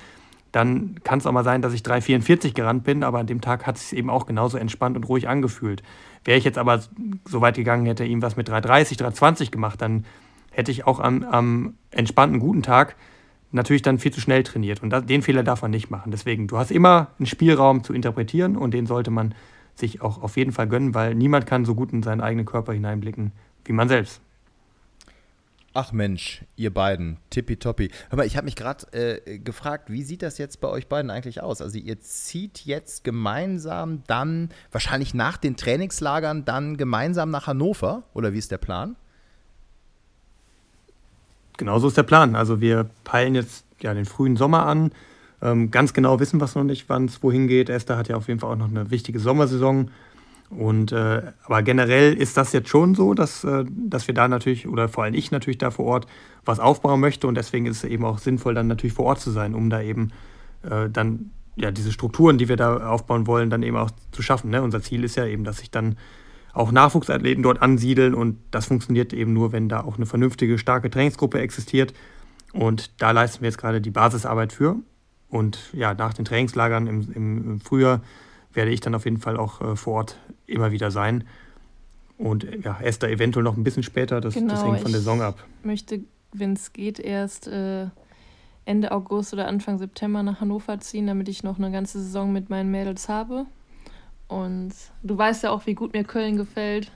dann kann es auch mal sein, dass ich 3,44 gerannt bin, aber an dem Tag hat es sich eben auch genauso entspannt und ruhig angefühlt. Wäre ich jetzt aber so weit gegangen, hätte ihm was mit 3,30, 3,20 gemacht, dann hätte ich auch am, am entspannten guten Tag natürlich dann viel zu schnell trainiert. Und den Fehler darf man nicht machen. Deswegen, du hast immer einen Spielraum zu interpretieren und den sollte man sich auch auf jeden Fall gönnen, weil niemand kann so gut in seinen eigenen Körper hineinblicken wie man selbst. Ach Mensch, ihr beiden, tippitoppi. Hör mal, ich habe mich gerade äh, gefragt, wie sieht das jetzt bei euch beiden eigentlich aus? Also ihr zieht jetzt gemeinsam dann, wahrscheinlich nach den Trainingslagern, dann gemeinsam nach Hannover? Oder wie ist der Plan? Genau so ist der Plan. Also wir peilen jetzt ja den frühen Sommer an. Ähm, ganz genau wissen wir es noch nicht, wann es wohin geht. Esther hat ja auf jeden Fall auch noch eine wichtige Sommersaison und äh, aber generell ist das jetzt schon so, dass, äh, dass wir da natürlich, oder vor allem ich natürlich da vor Ort was aufbauen möchte und deswegen ist es eben auch sinnvoll, dann natürlich vor Ort zu sein, um da eben äh, dann ja diese Strukturen, die wir da aufbauen wollen, dann eben auch zu schaffen. Ne? Unser Ziel ist ja eben, dass sich dann auch Nachwuchsathleten dort ansiedeln und das funktioniert eben nur, wenn da auch eine vernünftige, starke Trainingsgruppe existiert. Und da leisten wir jetzt gerade die Basisarbeit für. Und ja, nach den Trainingslagern im, im Frühjahr werde ich dann auf jeden Fall auch äh, vor Ort immer wieder sein. Und ja, Esther eventuell noch ein bisschen später, das, genau, das hängt von der Saison ab. Ich möchte, wenn es geht, erst äh, Ende August oder Anfang September nach Hannover ziehen, damit ich noch eine ganze Saison mit meinen Mädels habe. Und du weißt ja auch, wie gut mir Köln gefällt.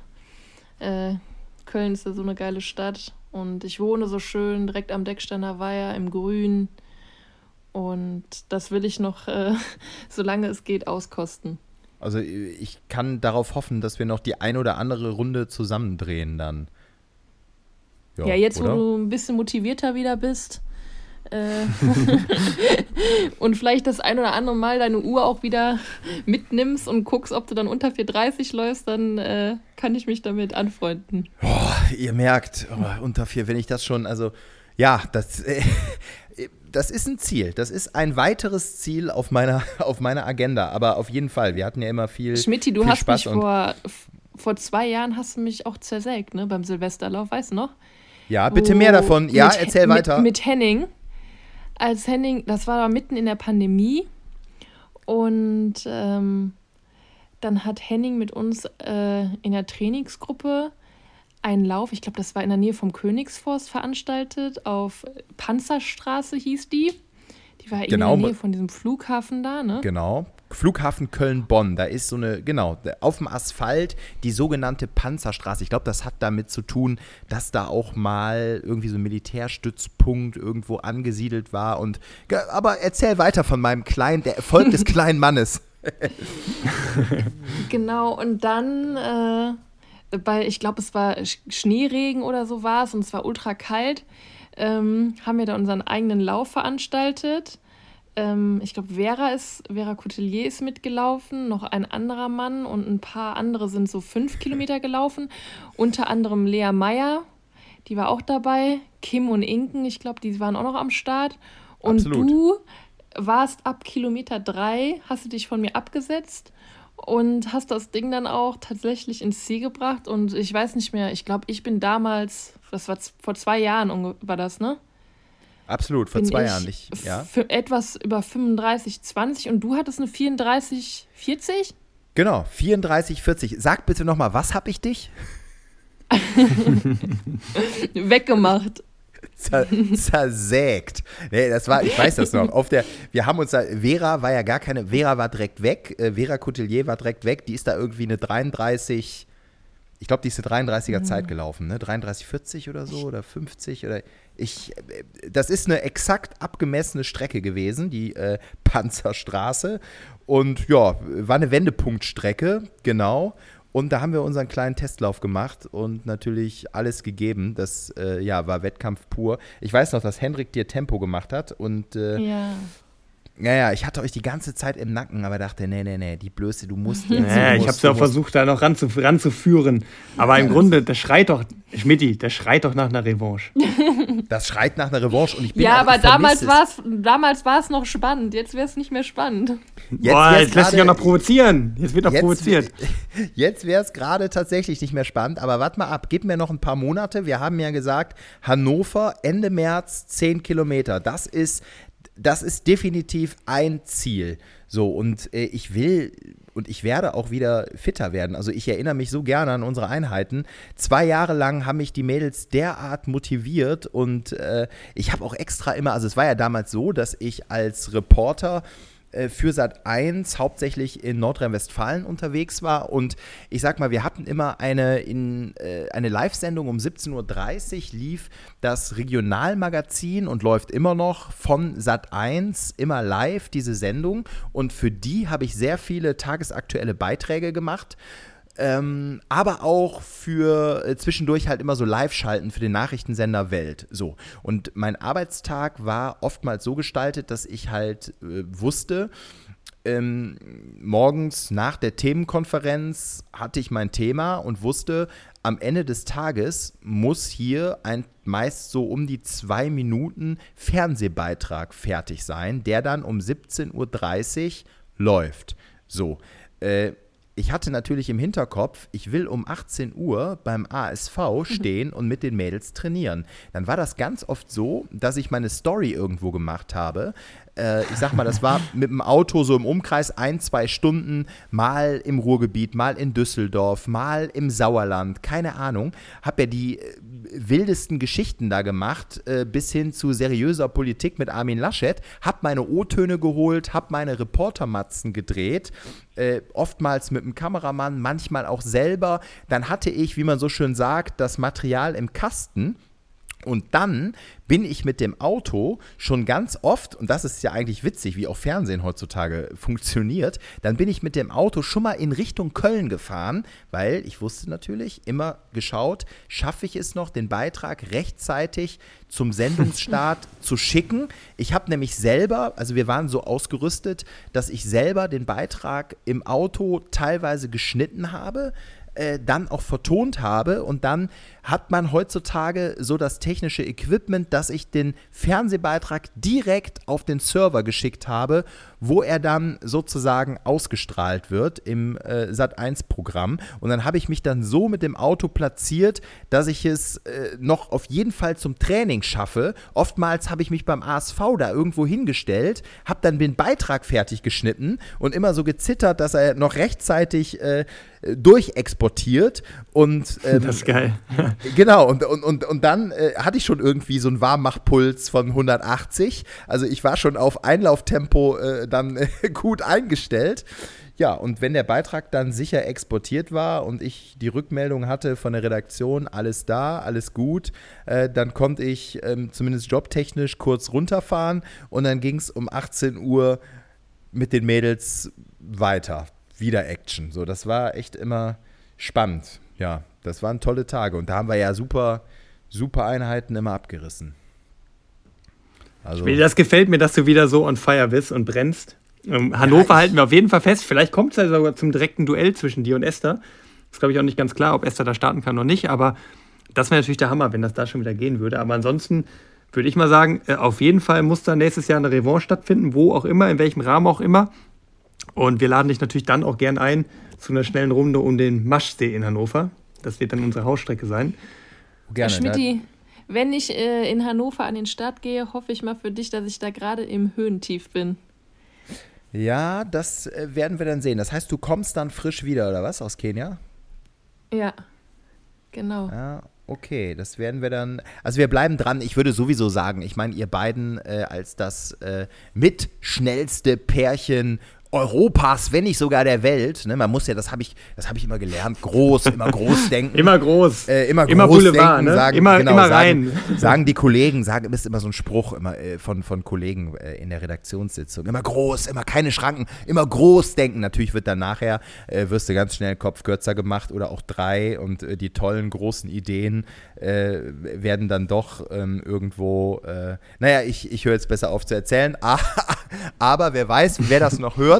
Äh, Köln ist ja so eine geile Stadt. Und ich wohne so schön direkt am Decksteiner Weiher im Grün. Und das will ich noch, äh, [laughs] solange es geht, auskosten. Also ich kann darauf hoffen, dass wir noch die ein oder andere Runde zusammendrehen dann. Ja, ja jetzt, oder? wo du ein bisschen motivierter wieder bist [laughs] und vielleicht das ein oder andere Mal deine Uhr auch wieder mitnimmst und guckst, ob du dann unter 4,30 läufst, dann äh, kann ich mich damit anfreunden. Oh, ihr merkt, oh, unter 4, wenn ich das schon, also ja, das, äh, das ist ein Ziel. Das ist ein weiteres Ziel auf meiner, [laughs] auf meiner Agenda. Aber auf jeden Fall, wir hatten ja immer viel. Schmidti, du viel hast Spaß mich vor, vor zwei Jahren hast du mich auch zersägt, ne, beim Silvesterlauf, weißt du noch? Ja, bitte mehr davon. Ja, erzähl weiter. Mit, mit Henning als Henning, das war mitten in der Pandemie und ähm, dann hat Henning mit uns äh, in der Trainingsgruppe einen Lauf, ich glaube, das war in der Nähe vom Königsforst veranstaltet, auf Panzerstraße hieß die. Die war genau. in der Nähe von diesem Flughafen da, ne? Genau. Flughafen Köln-Bonn, da ist so eine, genau, auf dem Asphalt die sogenannte Panzerstraße. Ich glaube, das hat damit zu tun, dass da auch mal irgendwie so ein Militärstützpunkt irgendwo angesiedelt war. Und, aber erzähl weiter von meinem kleinen, der Erfolg des [laughs] kleinen Mannes. [laughs] genau, und dann, äh, bei, ich glaube, es war Schneeregen oder so war es und es war ultra kalt, ähm, haben wir da unseren eigenen Lauf veranstaltet ähm, ich glaube, Vera ist, Vera Coutelier ist mitgelaufen, noch ein anderer Mann und ein paar andere sind so fünf [laughs] Kilometer gelaufen. Unter anderem Lea Meyer, die war auch dabei. Kim und Inken, ich glaube, die waren auch noch am Start. Und Absolut. du warst ab Kilometer drei, hast du dich von mir abgesetzt und hast das Ding dann auch tatsächlich ins Ziel gebracht. Und ich weiß nicht mehr, ich glaube, ich bin damals, das war vor zwei Jahren war das, ne? Absolut, vor zwei Jahren nicht. Ja. Für etwas über 35, 20 und du hattest eine 34, 40? Genau, 34, 40. Sag bitte nochmal, was hab ich dich? [laughs] Weggemacht. Zer zersägt. Nee, das war, ich weiß das noch. Auf der, wir haben uns da, Vera war ja gar keine, Vera war direkt weg, äh, Vera Coutelier war direkt weg, die ist da irgendwie eine 33, ich glaube, die ist eine 33er mhm. Zeit gelaufen, ne? 33, 40 oder so oder 50 oder ich, das ist eine exakt abgemessene Strecke gewesen, die äh, [laughs] Panzerstraße. Und ja, war eine Wendepunktstrecke, genau. Und da haben wir unseren kleinen Testlauf gemacht und natürlich alles gegeben. Das äh, ja, war Wettkampf pur. Ich weiß noch, dass Hendrik dir Tempo gemacht hat und äh, ja. Ja, ja, ich hatte euch die ganze Zeit im Nacken, aber dachte, nee, nee, nee, die Blöße, du musst [laughs] jetzt. Ja, ich habe es ja versucht, da noch ranzuf ranzuführen. Aber ja, im Grunde, das schreit doch, Schmidti, das schreit doch nach einer Revanche. [laughs] Das schreit nach einer Revanche und ich bin Ja, aber damals war es damals war's noch spannend, jetzt wäre es nicht mehr spannend. Jetzt, Boah, jetzt lässt sich auch noch provozieren. Jetzt wird noch jetzt, provoziert. [laughs] Jetzt wäre es gerade tatsächlich nicht mehr spannend, aber warte mal ab, gib mir noch ein paar Monate. Wir haben ja gesagt, Hannover Ende März 10 Kilometer. Das ist das ist definitiv ein Ziel. So, und äh, ich will und ich werde auch wieder fitter werden. Also ich erinnere mich so gerne an unsere Einheiten. Zwei Jahre lang haben mich die Mädels derart motiviert und äh, ich habe auch extra immer, also es war ja damals so, dass ich als Reporter äh, für Sat 1 hauptsächlich in Nordrhein-Westfalen unterwegs war. Und ich sag mal, wir hatten immer eine, äh, eine Live-Sendung um 17.30 Uhr lief das Regionalmagazin und läuft immer noch von Sat 1 immer live, diese Sendung. Und für die habe ich sehr viele tagesaktuelle Beiträge gemacht ähm, aber auch für äh, zwischendurch halt immer so Live-Schalten für den Nachrichtensender Welt. So. Und mein Arbeitstag war oftmals so gestaltet, dass ich halt äh, wusste, ähm, morgens nach der Themenkonferenz hatte ich mein Thema und wusste, am Ende des Tages muss hier ein meist so um die zwei Minuten Fernsehbeitrag fertig sein, der dann um 17.30 Uhr läuft. So. Äh, ich hatte natürlich im Hinterkopf, ich will um 18 Uhr beim ASV stehen und mit den Mädels trainieren. Dann war das ganz oft so, dass ich meine Story irgendwo gemacht habe, äh, ich sag mal, das war mit dem Auto so im Umkreis ein, zwei Stunden, mal im Ruhrgebiet, mal in Düsseldorf, mal im Sauerland, keine Ahnung. Hab ja die äh, wildesten Geschichten da gemacht, äh, bis hin zu seriöser Politik mit Armin Laschet. Hab meine O-Töne geholt, hab meine Reportermatzen gedreht, äh, oftmals mit dem Kameramann, manchmal auch selber. Dann hatte ich, wie man so schön sagt, das Material im Kasten Und dann bin ich mit dem Auto schon ganz oft, und das ist ja eigentlich witzig, wie auch Fernsehen heutzutage funktioniert, dann bin ich mit dem Auto schon mal in Richtung Köln gefahren, weil ich wusste natürlich, immer geschaut, schaffe ich es noch, den Beitrag rechtzeitig zum Sendungsstart [laughs] zu schicken. Ich habe nämlich selber, also wir waren so ausgerüstet, dass ich selber den Beitrag im Auto teilweise geschnitten habe, äh, dann auch vertont habe und dann hat man heutzutage so das technische Equipment, dass ich den Fernsehbeitrag direkt auf den Server geschickt habe, wo er dann sozusagen ausgestrahlt wird im äh, Sat1-Programm. Und dann habe ich mich dann so mit dem Auto platziert, dass ich es äh, noch auf jeden Fall zum Training schaffe. Oftmals habe ich mich beim ASV da irgendwo hingestellt, habe dann den Beitrag fertig geschnitten und immer so gezittert, dass er noch rechtzeitig äh, durchexportiert. Und, ähm, [laughs] das ist geil. Genau, und, und, und, und dann äh, hatte ich schon irgendwie so einen Warmmachpuls von 180. Also ich war schon auf Einlauftempo äh, dann äh, [laughs] gut eingestellt. Ja, und wenn der Beitrag dann sicher exportiert war und ich die Rückmeldung hatte von der Redaktion, alles da, alles gut, äh, dann konnte ich ähm, zumindest jobtechnisch kurz runterfahren und dann ging es um 18 Uhr mit den Mädels weiter. Wieder Action. So, das war echt immer spannend. Ja, das waren tolle Tage und da haben wir ja super, super Einheiten immer abgerissen. Also das gefällt mir, dass du wieder so on fire bist und brennst. Ähm, Hannover ja, halten wir auf jeden Fall fest. Vielleicht kommt es ja sogar zum direkten Duell zwischen dir und Esther. Das glaube ich auch nicht ganz klar, ob Esther da starten kann oder nicht. Aber das wäre natürlich der Hammer, wenn das da schon wieder gehen würde. Aber ansonsten würde ich mal sagen, äh, auf jeden Fall muss da nächstes Jahr eine Revanche stattfinden, wo auch immer, in welchem Rahmen auch immer. Und wir laden dich natürlich dann auch gern ein zu einer schnellen Runde um den Maschsee in Hannover. Das wird dann unsere Hausstrecke sein. Gerne. Schmidti, wenn ich äh, in Hannover an den Start gehe, hoffe ich mal für dich, dass ich da gerade im Höhentief bin. Ja, das äh, werden wir dann sehen. Das heißt, du kommst dann frisch wieder, oder was, aus Kenia? Ja, genau. Ja, okay, das werden wir dann. Also wir bleiben dran. Ich würde sowieso sagen, ich meine, ihr beiden äh, als das äh, mitschnellste Pärchen Europas, wenn nicht sogar der Welt. Ne? Man muss ja, das habe ich, das ich immer gelernt, groß, immer groß [laughs] denken. immer groß. Äh, immer, immer groß Boulevard, denken, ne? sagen, immer, genau, immer rein. Sagen, [laughs] sagen, die Kollegen, sagen, ist immer so ein Spruch immer äh, von, von Kollegen äh, in der Redaktionssitzung. Immer groß, immer keine Schranken, immer groß denken. Natürlich wird dann nachher, äh, wirst du ganz schnell Kopf kürzer gemacht oder auch drei und äh, die tollen großen Ideen äh, werden dann doch ähm, irgendwo, naja, ich, ich höre jetzt besser auf zu erzählen, [laughs] aber wer weiß, wer das noch hört.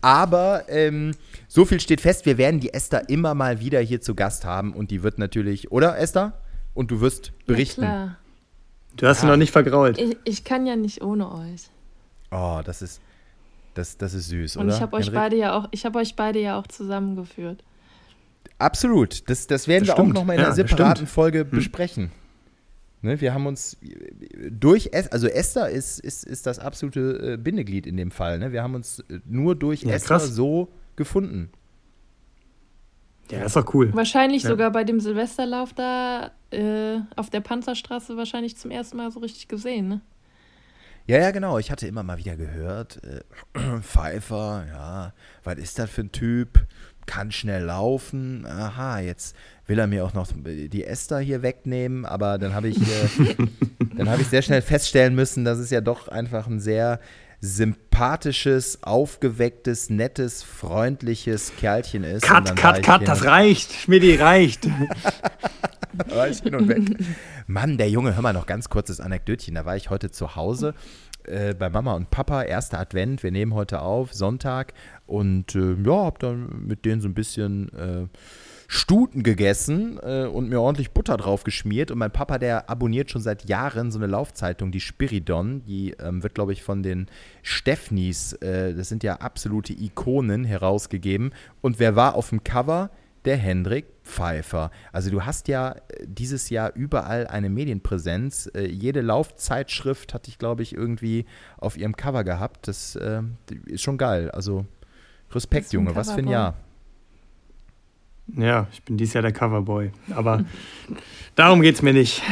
Aber ähm, so viel steht fest, wir werden die Esther immer mal wieder hier zu Gast haben und die wird natürlich, oder Esther? Und du wirst berichten. Ja, klar. Du hast ja. ihn noch nicht vergrault. Ich, ich, kann ja nicht ohne euch. Oh, das ist, das, das ist süß, und oder? Und ich habe euch beide ja auch, ich habe euch beide ja auch zusammengeführt. Absolut. Das, das werden das wir stimmt. auch noch mal in einer separaten Folge hm. besprechen. Ne, wir haben uns durch, also Esther ist, ist, ist das absolute äh, Bindeglied in dem Fall. Ne? Wir haben uns äh, nur durch ja, Esther krass. so gefunden. Ja, das ist doch cool. Wahrscheinlich ja. sogar bei dem Silvesterlauf da äh, auf der Panzerstraße wahrscheinlich zum ersten Mal so richtig gesehen, ne? Ja, ja, genau. Ich hatte immer mal wieder gehört, äh, [clears throat] Pfeiffer, ja, was ist das für ein Typ? Kann schnell laufen. Aha, jetzt will er mir auch noch die Esther hier wegnehmen, aber dann habe ich, äh, [laughs] dann ich sehr schnell feststellen müssen, dass es ja doch einfach ein sehr sympathisches, aufgewecktes, nettes, freundliches Kerlchen ist. Cut, cut, cut, das reicht. Schmidti, reicht. [laughs] war ich hin und weg. Mann, der Junge, hör mal noch ganz kurzes Anekdötchen. Da war ich heute zu Hause äh, bei Mama und Papa, erster Advent. Wir nehmen heute auf, Sonntag. Und äh, ja, hab dann mit denen so ein bisschen äh, Stuten gegessen äh, und mir ordentlich Butter drauf geschmiert. Und mein Papa, der abonniert schon seit Jahren so eine Laufzeitung, die Spiridon. Die ähm, wird, glaube ich, von den Steffnis, äh, das sind ja absolute Ikonen, herausgegeben. Und wer war auf dem Cover? Der Hendrik Pfeiffer. Also du hast ja äh, dieses Jahr überall eine Medienpräsenz. Äh, jede Laufzeitschrift hatte ich, glaube ich, irgendwie auf ihrem Cover gehabt. Das äh, ist schon geil. Also Respekt, Junge, was für ein Jahr. Ja, ich bin dieses Jahr der Coverboy. Aber darum geht es mir nicht.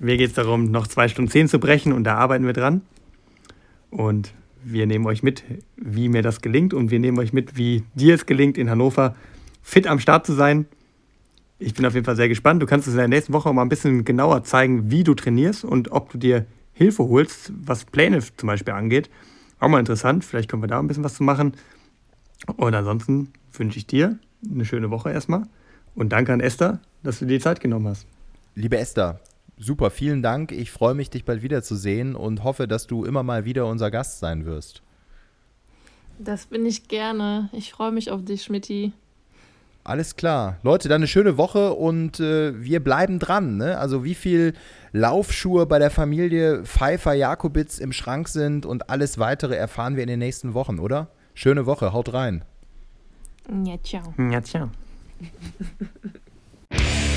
Mir geht es darum, noch zwei Stunden zehn zu brechen und da arbeiten wir dran. Und wir nehmen euch mit, wie mir das gelingt und wir nehmen euch mit, wie dir es gelingt, in Hannover fit am Start zu sein. Ich bin auf jeden Fall sehr gespannt. Du kannst uns in der nächsten Woche mal ein bisschen genauer zeigen, wie du trainierst und ob du dir Hilfe holst, was Pläne zum Beispiel angeht. Auch mal interessant. Vielleicht können wir da ein bisschen was zu machen. Und ansonsten wünsche ich dir eine schöne Woche erstmal. Und danke an Esther, dass du dir die Zeit genommen hast. Liebe Esther, super, vielen Dank. Ich freue mich, dich bald wiederzusehen und hoffe, dass du immer mal wieder unser Gast sein wirst. Das bin ich gerne. Ich freue mich auf dich, Schmidti. Alles klar. Leute, dann eine schöne Woche und äh, wir bleiben dran. Ne? Also wie viel Laufschuhe bei der Familie Pfeiffer Jakobitz im Schrank sind und alles weitere erfahren wir in den nächsten Wochen, oder? Schöne Woche, haut rein. Ja, ciao. Ja, ciao. [laughs]